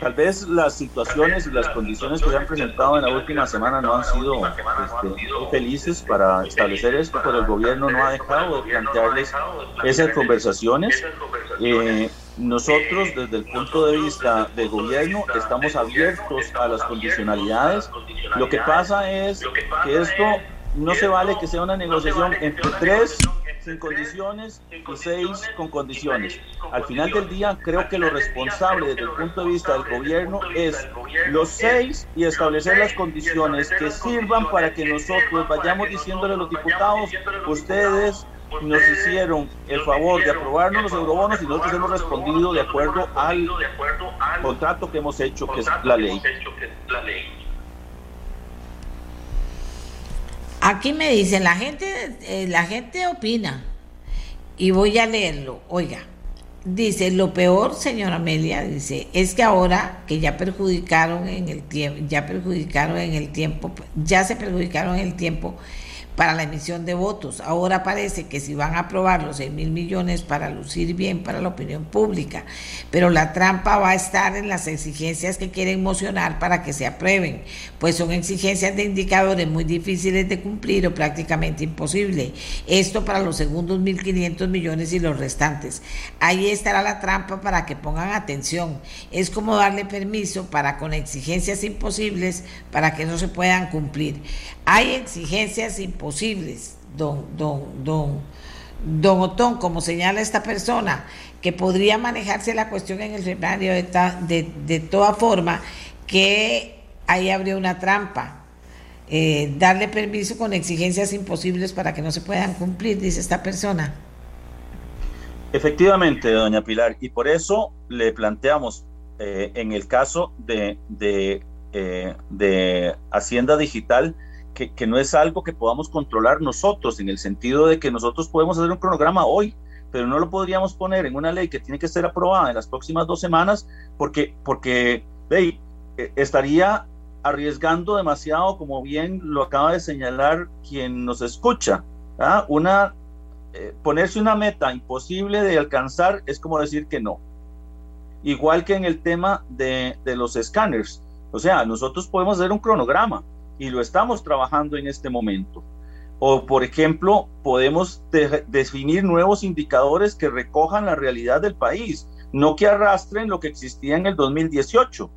tal vez las situaciones y las condiciones que se han presentado en la última semana no han sido este, felices para establecer esto, pero el gobierno no ha dejado de plantearles esas conversaciones. Eh, nosotros, desde el punto de vista del gobierno, estamos abiertos a las condicionalidades. Lo que pasa es que esto no se vale que sea una negociación entre tres sin condiciones y seis con condiciones. Al final del día, creo que lo responsable desde el punto de vista del gobierno es los seis y establecer las condiciones que sirvan para que nosotros vayamos diciéndole a los diputados, ustedes nos hicieron el favor de aprobarnos los eurobonos y nosotros hemos respondido de acuerdo al contrato que hemos hecho, que es la ley.
Aquí me dicen, la gente, eh, la gente opina, y voy a leerlo, oiga, dice, lo peor, señora Amelia, dice, es que ahora que ya perjudicaron en el tiempo, ya perjudicaron en el tiempo, ya se perjudicaron en el tiempo, para la emisión de votos. Ahora parece que si van a aprobar los 6 mil millones para lucir bien para la opinión pública, pero la trampa va a estar en las exigencias que quieren mocionar para que se aprueben, pues son exigencias de indicadores muy difíciles de cumplir o prácticamente imposible. Esto para los segundos 1.500 millones y los restantes. Ahí estará la trampa para que pongan atención. Es como darle permiso para con exigencias imposibles para que no se puedan cumplir. Hay exigencias imposibles, don, don, don, don Otón, como señala esta persona, que podría manejarse la cuestión en el escenario de, de, de, toda forma, que ahí habría una trampa. Eh, darle permiso con exigencias imposibles para que no se puedan cumplir, dice esta persona.
Efectivamente, doña Pilar, y por eso le planteamos eh, en el caso de, de, eh, de Hacienda Digital, que, no es algo que podamos controlar nosotros, en el sentido de que nosotros podemos hacer un cronograma hoy, pero no lo podríamos poner en una ley que tiene que ser aprobada en las próximas dos semanas, porque, porque hey, e, estaría arriesgando demasiado, como bien lo acaba de señalar quien nos escucha. ¿ah? Una, eh, ponerse una meta imposible de alcanzar es como decir que no. Igual que en el tema de, de los escáneres. O sea, nosotros podemos hacer un cronograma, y lo estamos trabajando en este momento. O, por ejemplo, podemos definir nuevos indicadores que recojan la realidad del país, no que arrastren lo que existía en el 2018,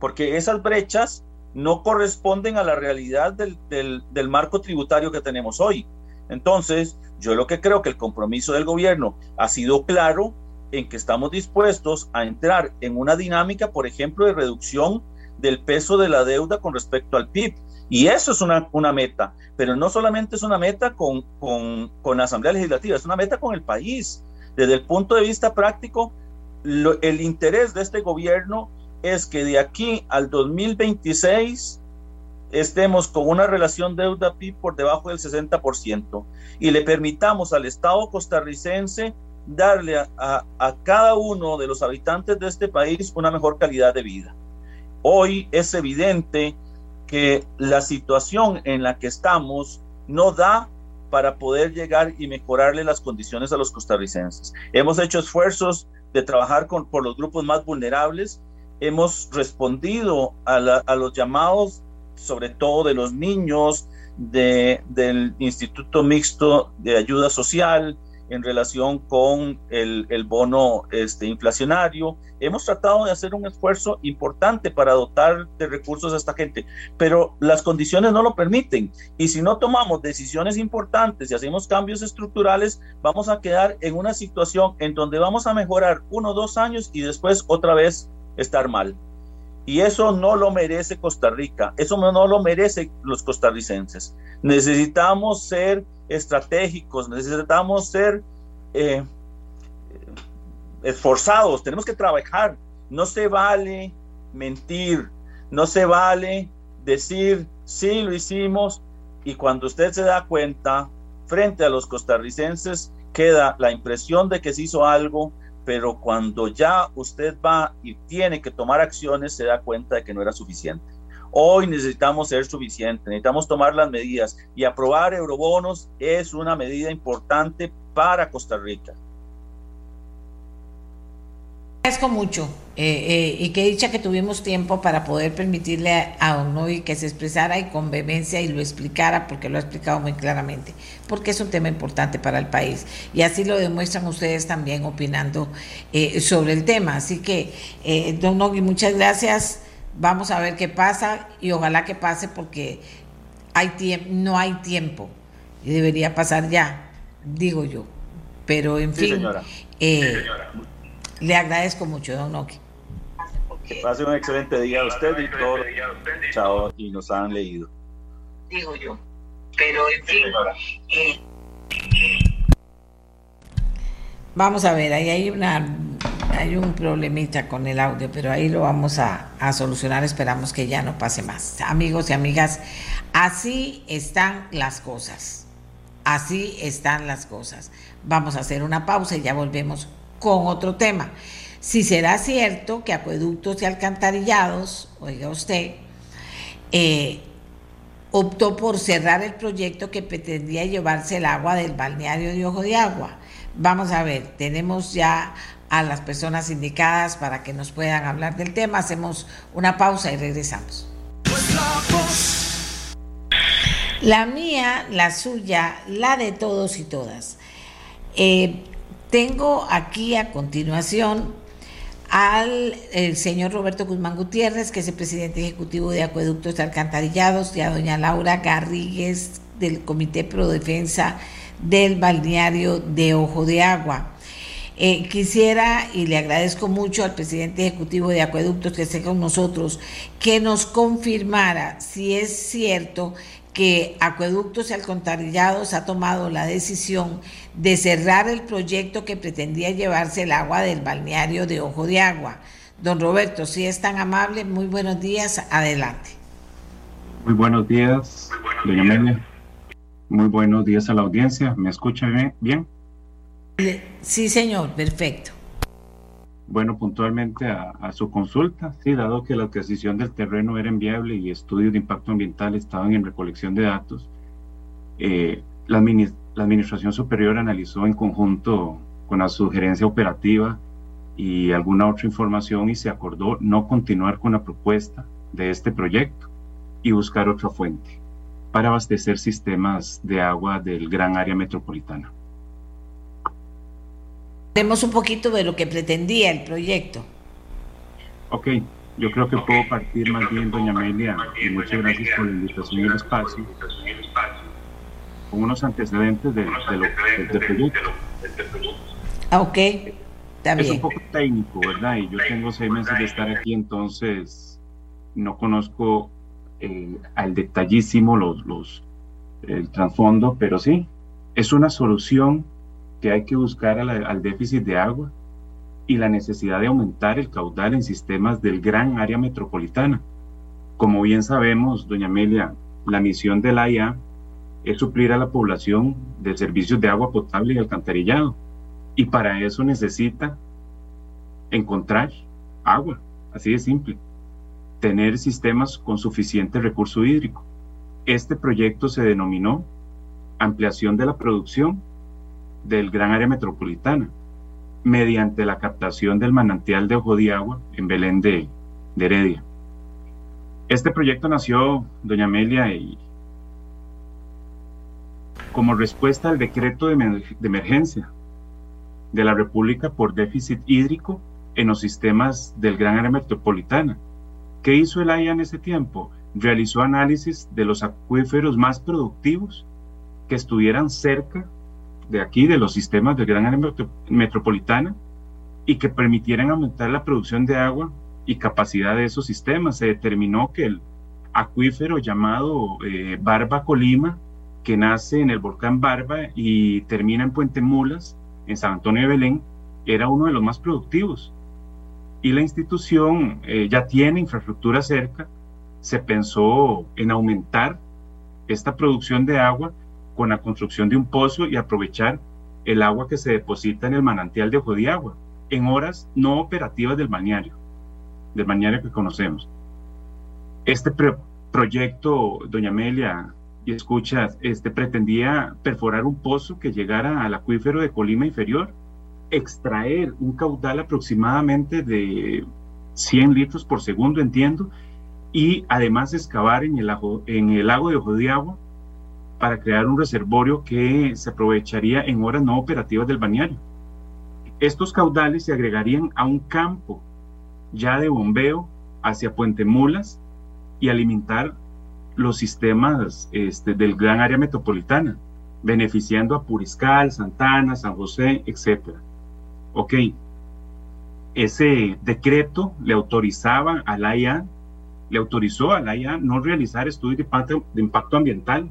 porque esas brechas no corresponden a la realidad del, del marco tributario que tenemos hoy. Entonces, yo lo que creo que el compromiso del gobierno ha sido claro en que estamos dispuestos a entrar en una dinámica, por ejemplo, de reducción del peso de la deuda con respecto al PIB. Y eso es una, una meta, pero no solamente es una meta con, con, con, la Asamblea Legislativa, es una meta con el país. Desde el punto de vista práctico, el interés de este gobierno es que de aquí al 2026 estemos con una relación deuda-PIB por debajo del 60% y le permitamos al Estado costarricense darle a, a cada uno de los habitantes de este país una mejor calidad de vida. Hoy es evidente que la situación en la que estamos no da para poder llegar y mejorarle las condiciones a los costarricenses. Hemos hecho esfuerzos de trabajar con, por los grupos más vulnerables, hemos respondido a, los llamados, sobre todo de los niños, de, del Instituto Mixto de Ayuda Social en relación con el, el, bono este, inflacionario. Hemos tratado de hacer un esfuerzo importante para dotar de recursos a esta gente, pero las condiciones no lo permiten. Y si no tomamos decisiones importantes y hacemos cambios estructurales, vamos a quedar en una situación en donde vamos a mejorar uno o dos años y después otra vez estar mal. Y eso no lo merece Costa Rica, eso no lo merece los costarricenses. Necesitamos ser estratégicos, necesitamos ser eh, esforzados, tenemos que trabajar. No se vale mentir, no se vale decir, sí, lo hicimos, y cuando usted se da cuenta, frente a los costarricenses, queda la impresión de que se hizo algo, pero cuando ya usted va y tiene que tomar acciones, se da cuenta de que no era suficiente. Hoy necesitamos ser suficientes, necesitamos tomar las medidas y aprobar eurobonos es una medida importante para Costa Rica.
Agradezco mucho eh, eh, y que dicha que tuvimos tiempo para poder permitirle a, Don Noy que se expresara y con vehemencia y lo explicara, porque lo ha explicado muy claramente, porque es un tema importante para el país y así lo demuestran ustedes también opinando eh, sobre el tema. Así que, Don Noy, muchas gracias. Vamos a ver qué pasa y ojalá que pase porque hay no hay tiempo y debería pasar ya, digo yo. Pero en fin, le agradezco mucho, don Noki.
Que pase un excelente día a usted y todos chao y nos han leído.
Digo yo. Pero en fin. Eh, vamos a ver, ahí hay una hay un problemita con el audio, pero ahí lo vamos a, solucionar. Esperamos que ya no pase más. Amigos y amigas, así están las cosas. Así están las cosas. Vamos a hacer una pausa y ya volvemos con otro tema. Si será cierto que acueductos y alcantarillados, oiga usted, eh, optó por cerrar el proyecto que pretendía llevarse el agua del balneario de Ojo de Agua. Vamos a ver, tenemos ya a las personas indicadas para que nos puedan hablar del tema. Hacemos una pausa y regresamos. La mía, la suya, la de todos y todas. Eh, tengo aquí a continuación al señor Roberto Guzmán Gutiérrez, que es el presidente ejecutivo de Acueductos Alcantarillados, y a doña Laura Garrigues del Comité Pro Defensa del Balneario de Ojo de Agua. Eh, quisiera, y le agradezco mucho al presidente ejecutivo de Acueductos que esté con nosotros, que nos confirmara si es cierto que Acueductos y Alcantarillados ha tomado la decisión de cerrar el proyecto que pretendía llevarse el agua del balneario de Ojo de Agua. Don Roberto, si es tan amable, muy buenos días, adelante.
Muy buenos días, doña Amelia. Muy buenos días a la audiencia. ¿Me escucha bien?
Sí, señor, perfecto.
Bueno, puntualmente a, su consulta, sí, dado que la adquisición del terreno era inviable y estudios de impacto ambiental estaban en recolección de datos, eh, la, la Administración Superior analizó en conjunto con la sugerencia operativa y alguna otra información y se acordó no continuar con la propuesta de este proyecto y buscar otra fuente para abastecer sistemas de agua del gran área metropolitana
un poquito de lo que pretendía el proyecto.
Ok, yo creo que puedo partir más bien, doña Amelia, y muchas gracias por la invitación y el espacio, con unos antecedentes de, de proyecto.
Ah, ok,
Es un poco técnico, ¿verdad? Y yo tengo seis meses de estar aquí, entonces no conozco eh, al detallísimo los, los, el trasfondo, pero sí, es una solución que hay que buscar al déficit de agua y la necesidad de aumentar el caudal en sistemas del gran área metropolitana. Como bien sabemos, doña Amelia, la misión del AIA es suplir a la población de servicios de agua potable y alcantarillado. Y para eso necesita encontrar agua, así de simple. Tener sistemas con suficiente recurso hídrico. Este proyecto se denominó ampliación de la producción del gran área metropolitana, mediante la captación del manantial de Ojo de Agua en Belén de, Heredia. Este proyecto nació, doña Amelia, y como respuesta al decreto de, emergencia de la República por déficit hídrico en los sistemas del gran área metropolitana. ¿Qué hizo el AIA en ese tiempo? Realizó análisis de los acuíferos más productivos que estuvieran cerca de aquí, de los sistemas del gran área metropolitana, y que permitieran aumentar la producción de agua y capacidad de esos sistemas. Se determinó que el acuífero llamado eh, Barba Colima, que nace en el volcán Barba y termina en Puente Mulas, en San Antonio de Belén, era uno de los más productivos. Y la institución eh, ya tiene infraestructura cerca, se pensó en aumentar esta producción de agua con la construcción de un pozo y aprovechar el agua que se deposita en el manantial de Ojo de Agua en horas no operativas del balneario, del balneario que conocemos. Este proyecto, doña Amelia, y escuchas, este, pretendía perforar un pozo que llegara al acuífero de Colima Inferior, extraer un caudal aproximadamente de 100 litros por segundo, entiendo, y además excavar en el, en el lago de Ojo de Agua para crear un reservorio que se aprovecharía en horas no operativas del balneario. Estos caudales se agregarían a un campo ya de bombeo hacia Puente Mulas y alimentar los sistemas este, del gran área metropolitana, beneficiando a Puriscal, Santana, San José, etc. Ok, ese decreto le autorizaba a la IA, le autorizó a la IA no realizar estudios de impacto ambiental.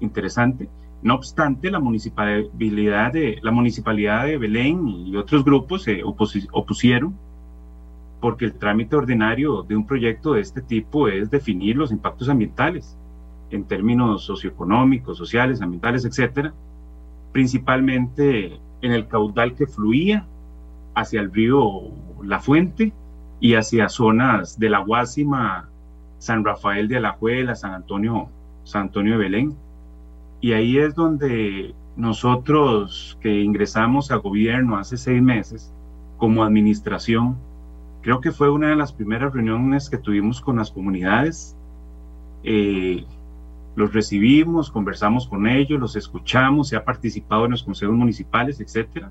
Interesante. No obstante, la municipalidad de, la municipalidad de Belén y otros grupos se opusieron porque el trámite ordinario de un proyecto de este tipo es definir los impactos ambientales en términos socioeconómicos, sociales, ambientales, etcétera, principalmente en el caudal que fluía hacia el río La Fuente y hacia zonas de la Guásima, San Rafael de Alajuela, San Antonio, San Antonio de Belén y ahí es donde nosotros que ingresamos a gobierno hace seis meses como administración, creo que fue una de las primeras reuniones que tuvimos con las comunidades. Eh, los recibimos, conversamos con ellos, los escuchamos, se ha participado en los consejos municipales, etcétera,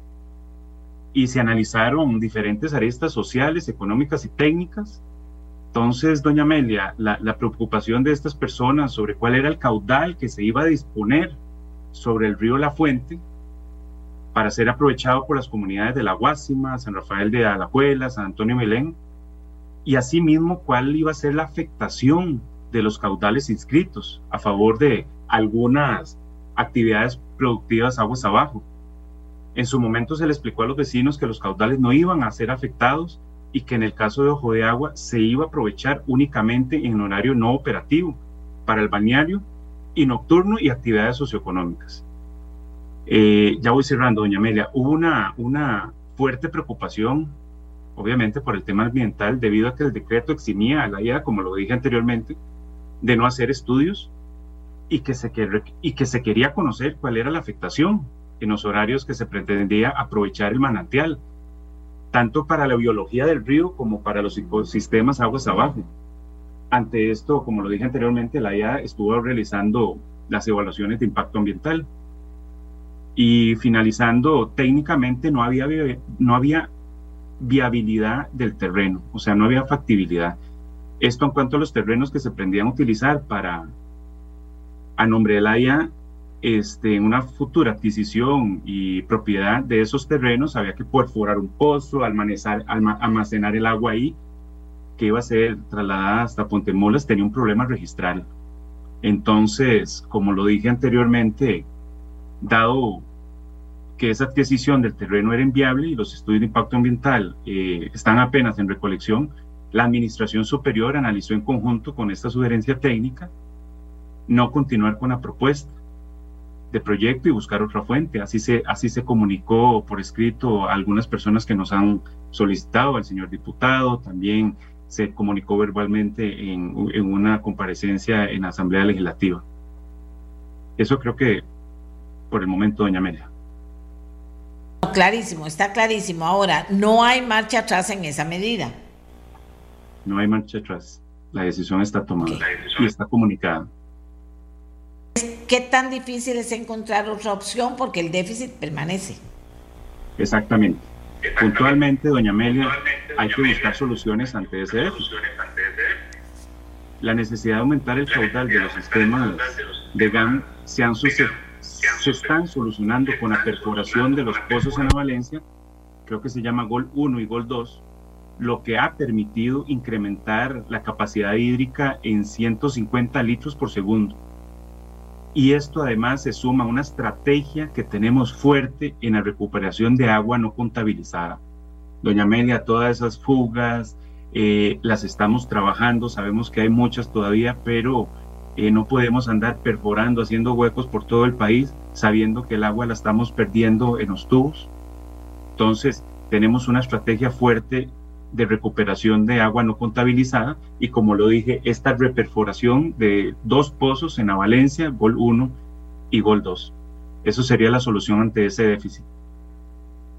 y se analizaron diferentes aristas sociales, económicas y técnicas entonces, doña Amelia, la, preocupación de estas personas sobre cuál era el caudal que se iba a disponer sobre el río La Fuente para ser aprovechado por las comunidades de La Guásima, San Rafael de Alajuela, San Antonio Belén, y asimismo cuál iba a ser la afectación de los caudales inscritos a favor de algunas actividades productivas aguas abajo. En su momento se le explicó a los vecinos que los caudales no iban a ser afectados y que en el caso de Ojo de Agua se iba a aprovechar únicamente en horario no operativo para el balneario y nocturno y actividades socioeconómicas. Eh, ya voy cerrando, doña Amelia. Hubo una, una fuerte preocupación, obviamente, por el tema ambiental, debido a que el decreto eximía a la IA, como lo dije anteriormente, de no hacer estudios y que, se, y que se quería conocer cuál era la afectación en los horarios que se pretendía aprovechar el manantial tanto para la biología del río como para los ecosistemas aguas abajo. Ante esto, como lo dije anteriormente, la IA estuvo realizando las evaluaciones de impacto ambiental y finalizando técnicamente no había, no había viabilidad del terreno, o sea, no había factibilidad. Esto en cuanto a los terrenos que se prendían a utilizar para, a nombre de la IA, este, en una futura adquisición y propiedad de esos terrenos había que perforar un pozo, almacenar, el agua ahí, que iba a ser trasladada hasta Pontemolas, tenía un problema registral. Entonces, como lo dije anteriormente, dado que esa adquisición del terreno era inviable y los estudios de impacto ambiental eh, están apenas en recolección, la Administración Superior analizó en conjunto con esta sugerencia técnica no continuar con la propuesta proyecto y buscar otra fuente. Así se, así se comunicó por escrito a algunas personas que nos han solicitado, al señor diputado, también se comunicó verbalmente en, en una comparecencia en la Asamblea Legislativa. Eso creo que por el momento, doña Amelia.
Clarísimo, está clarísimo. Ahora, no hay marcha atrás en esa medida.
No hay marcha atrás. La decisión está tomada y está comunicada.
¿Qué tan difícil es encontrar otra opción? Porque el déficit permanece.
Exactamente. Puntualmente, doña Amelia, hay que buscar soluciones ante ese déficit. La necesidad de aumentar el caudal de los sistemas de GAN se, han se están solucionando con la perforación de los pozos en la Valencia, creo que se llama Gol 1 y Gol 2, lo que ha permitido incrementar la capacidad hídrica en 150 litros por segundo. Y esto además se suma a una estrategia que tenemos fuerte en la recuperación de agua no contabilizada. Doña Amelia, todas esas fugas eh, las estamos trabajando, sabemos que hay muchas todavía, pero eh, no podemos andar perforando, haciendo huecos por todo el país, sabiendo que el agua la estamos perdiendo en los tubos. Entonces, tenemos una estrategia fuerte de recuperación de agua no contabilizada y como lo dije, esta reperforación de dos pozos en la Valencia, Gol 1 y Gol 2. Eso sería la solución ante ese déficit.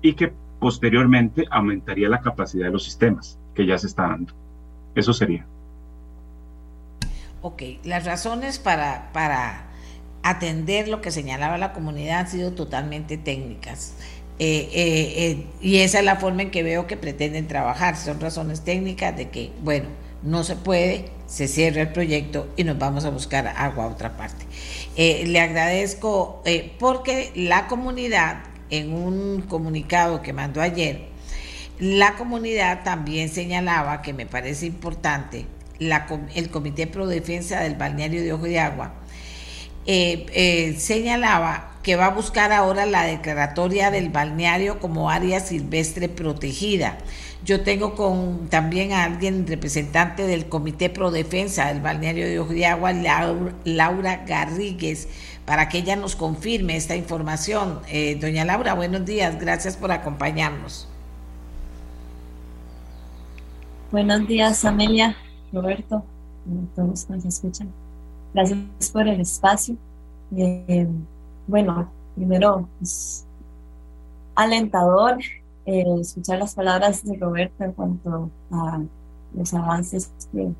Y que posteriormente aumentaría la capacidad de los sistemas, que ya se está dando. Eso sería.
Ok, las razones para, para atender lo que señalaba la comunidad han sido totalmente técnicas. Eh, eh, eh, y esa es la forma en que veo que pretenden trabajar. Son razones técnicas de que, bueno, no se puede, se cierra el proyecto y nos vamos a buscar agua a otra parte. le agradezco porque la comunidad, en un comunicado que mandó ayer, la comunidad también señalaba, que me parece importante, el Comité Pro Defensa del Balneario de Ojo de Agua, señalaba que va a buscar ahora la declaratoria del balneario como área silvestre protegida. Yo tengo con también a alguien representante del Comité Pro Defensa del balneario de Ojo de Agua, Laura, Garrigues, para que ella nos confirme esta información. Eh, doña Laura, buenos días, gracias por acompañarnos.
Buenos días, Amelia, Roberto, todos nos escuchan. Gracias por el espacio. Eh, bueno, primero, es alentador eh, escuchar las palabras de Roberto en cuanto a los avances que,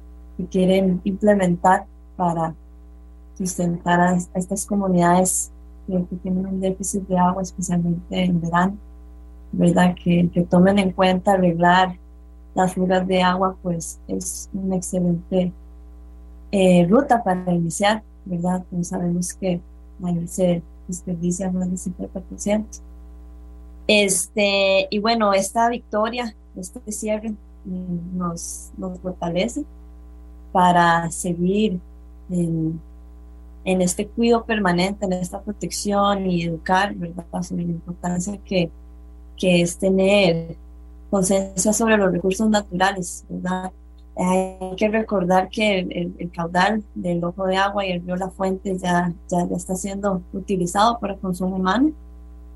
quieren implementar para sustentar a, estas comunidades que, tienen un déficit de agua, especialmente en verano, ¿verdad? Que, que tomen en cuenta arreglar las fugas de agua, pues es una excelente eh, ruta para iniciar, ¿verdad? Pues sabemos que ahí se desperdicia más del 50%. Este, y bueno, esta victoria, este cierre mm, nos, nos fortalece para seguir en, este cuidado permanente, en esta protección y educar, ¿verdad? Sobre la importancia que, que es tener conciencia sobre los recursos naturales, ¿verdad? Hay que recordar que el, caudal del ojo de agua y el río La Fuente ya, ya, está siendo utilizado para consumo humano.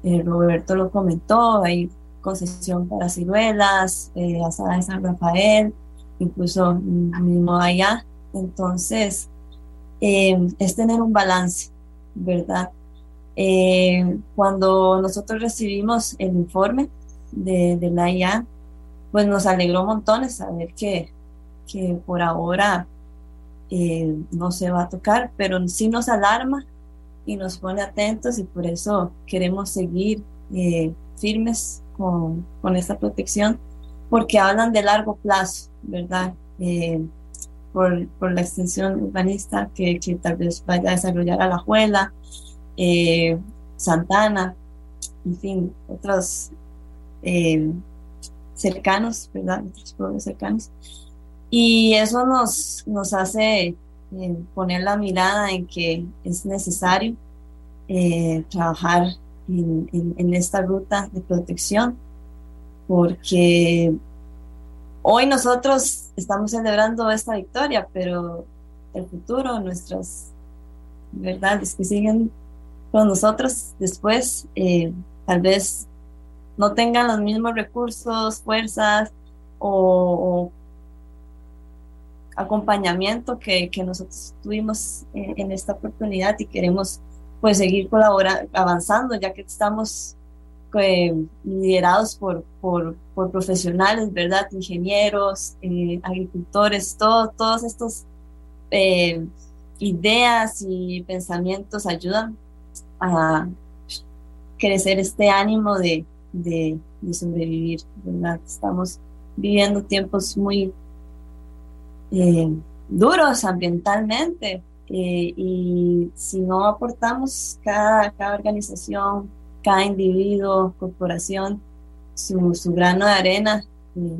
Eh, Roberto lo comentó, hay concesión para ciruelas, eh, asada de San Rafael, incluso mismo allá. Entonces, eh, es tener un balance, ¿verdad? Eh, cuando nosotros recibimos el informe de, de la IA, pues nos alegró montones saber que que por ahora eh, no se va a tocar, pero sí nos alarma y nos pone atentos y por eso queremos seguir eh, firmes con, con, esta protección, porque hablan de largo plazo, ¿verdad? Eh, por, por, la extensión urbanista que, que, tal vez vaya a desarrollar a La Juela, Santana, en fin, otros cercanos, ¿verdad? Otros pueblos cercanos. Y eso nos, nos hace eh, poner la mirada en que es necesario eh, trabajar en, esta ruta de protección, porque hoy nosotros estamos celebrando esta victoria, pero el futuro, nuestras verdades que siguen con nosotros después, eh, tal vez no tengan los mismos recursos, fuerzas o acompañamiento que, que nosotros tuvimos en, esta oportunidad y queremos pues seguir colaborando, avanzando, ya que estamos eh, liderados por, por, profesionales, ¿verdad? Ingenieros, eh, agricultores, todo, todos estos eh, ideas y pensamientos ayudan a crecer este ánimo de, de, sobrevivir. Estamos viviendo tiempos muy eh, duros ambientalmente eh, y si no aportamos cada, cada organización, cada individuo, corporación, su, su grano de arena, eh,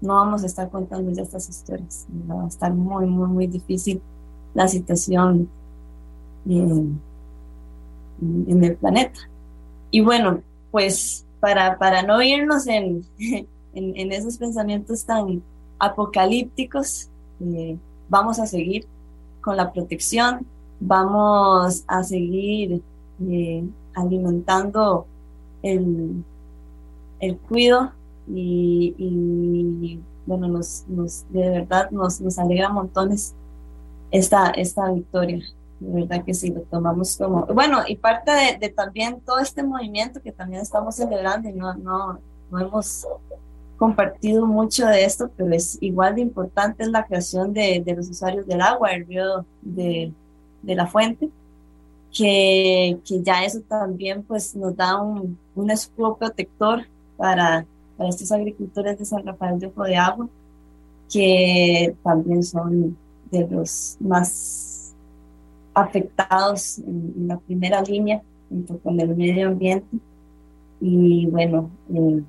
no vamos a estar contando ya estas historias. Va a estar muy, muy, muy difícil la situación en, en el planeta. Y bueno, pues para, para no irnos en, en, esos pensamientos tan apocalípticos, vamos a seguir con la protección, vamos a seguir alimentando el, el cuido y, bueno, nos, nos, de verdad nos, nos alegra montones esta, esta victoria. De verdad que sí, lo tomamos como, bueno, y parte de, también todo este movimiento que también estamos celebrando y no, no, no hemos compartido mucho de esto, pero es igual de importante es la creación de, de los usuarios del agua, el río de, de la fuente, que, que, ya eso también pues nos da un, un escudo protector para, para estos agricultores de San Rafael de Ojo de Agua, que también son de los más afectados en, la primera línea junto con el medio ambiente. Y bueno, eh,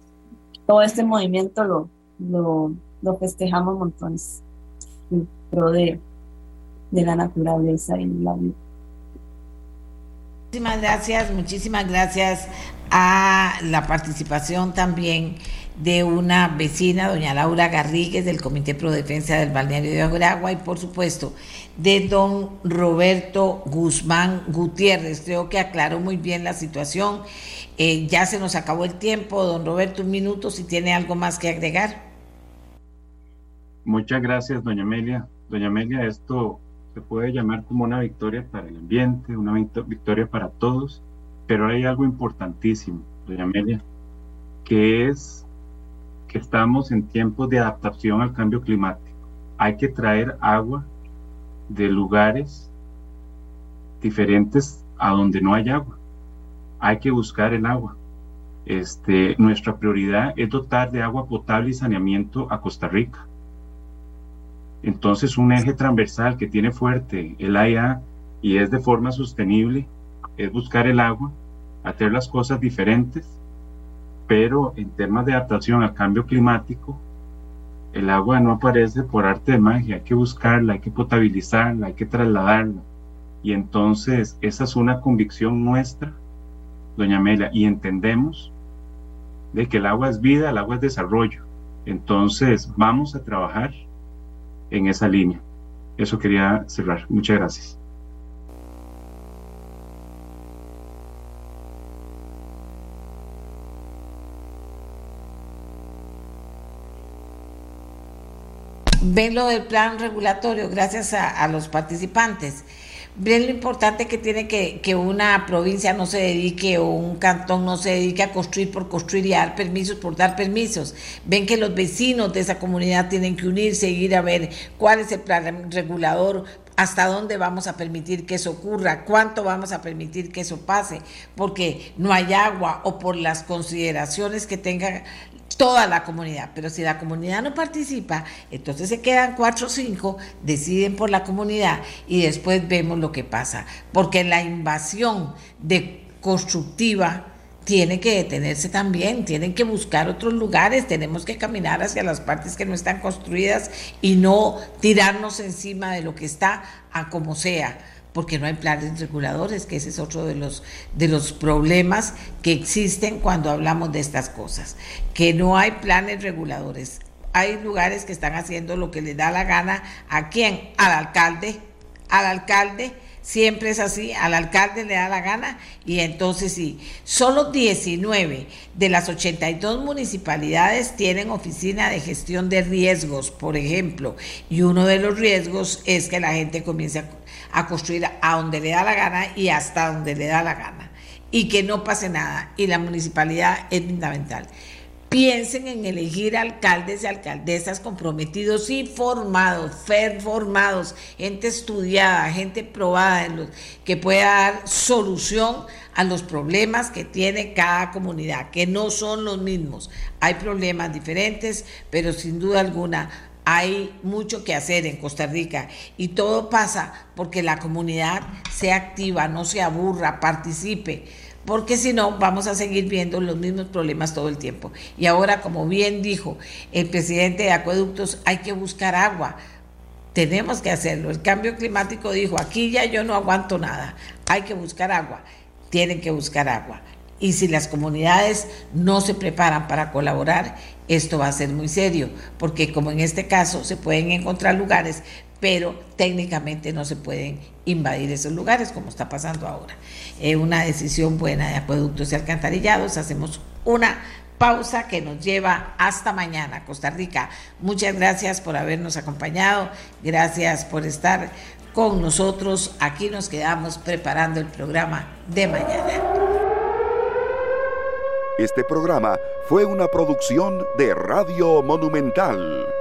todo este movimiento lo, lo, lo, festejamos montones en de, de la naturaleza y la vida.
Muchísimas gracias, muchísimas gracias a la participación también de una vecina, doña Laura Garrigues, del Comité Pro Defensa del Balneario de Agua, y por supuesto de don Roberto Guzmán Gutiérrez. Creo que aclaró muy bien la situación. Eh, ya se nos acabó el tiempo. Don Roberto, un minuto si tiene algo más que agregar.
Muchas gracias, doña Amelia. Doña Amelia, esto se puede llamar como una victoria para el ambiente, una victoria para todos, pero hay algo importantísimo, doña Amelia, que es que estamos en tiempos de adaptación al cambio climático. Hay que traer agua de lugares diferentes a donde no hay agua. Hay que buscar el agua. Este, nuestra prioridad es dotar de agua potable y saneamiento a Costa Rica. Entonces, un eje transversal que tiene fuerte el AIA y es de forma sostenible es buscar el agua, hacer las cosas diferentes, pero en temas de adaptación al cambio climático, el agua no aparece por arte de magia, hay que buscarla, hay que potabilizarla, hay que trasladarla. Y entonces esa es una convicción nuestra, doña Amelia, y entendemos de que el agua es vida, el agua es desarrollo. Entonces vamos a trabajar en esa línea. Eso quería cerrar. Muchas gracias.
Ven lo del plan regulatorio gracias a, los participantes ven lo importante que tiene que, que, una provincia no se dedique o un cantón no se dedique a construir por construir y a dar permisos por dar permisos. Ven que los vecinos de esa comunidad tienen que unirse y ir a ver cuál es el plan regulador, hasta dónde vamos a permitir que eso ocurra, cuánto vamos a permitir que eso pase, porque no hay agua o por las consideraciones que tenga toda la comunidad. Pero si la comunidad no participa, entonces se quedan cuatro o cinco, deciden por la comunidad y después vemos lo que pasa. Porque la invasión de constructiva tiene que detenerse también, tienen que buscar otros lugares, tenemos que caminar hacia las partes que no están construidas y no tirarnos encima de lo que está a como sea porque no hay planes reguladores, que ese es otro de los, de los problemas que existen cuando hablamos de estas cosas, que no hay planes reguladores. Hay lugares que están haciendo lo que les da la gana. A quién, al alcalde, al alcalde, siempre es así, al alcalde le da la gana y entonces sí, solo 19 de las 82 municipalidades tienen oficina de gestión de riesgos, por ejemplo, y uno de los riesgos es que la gente comience a a construir a donde le da la gana y hasta donde le da la gana. Y que no pase nada. Y la municipalidad es fundamental. Piensen en elegir alcaldes y alcaldesas comprometidos y formados, formados, gente estudiada, gente probada, que pueda dar solución a los problemas que tiene cada comunidad, que no son los mismos. Hay problemas diferentes, pero sin duda alguna hay mucho que hacer en Costa Rica y todo pasa porque la comunidad sea activa, no se aburra, participe porque si no vamos a seguir viendo los mismos problemas todo el tiempo. Y ahora, como bien dijo el presidente de Acueductos, hay que buscar agua. Tenemos que hacerlo. El cambio climático dijo, aquí ya yo no aguanto nada, hay que buscar agua. Tienen que buscar agua. Y si las comunidades no se preparan para colaborar, esto va a ser muy serio, porque como en este caso se pueden encontrar lugares, pero técnicamente no se pueden invadir esos lugares como está pasando ahora. Es una decisión buena de acueductos y alcantarillados. Hacemos una pausa que nos lleva hasta mañana, Costa Rica. Muchas gracias por habernos acompañado, gracias por estar con nosotros. Aquí nos quedamos preparando el programa de mañana.
Este programa fue una producción de Radio Monumental.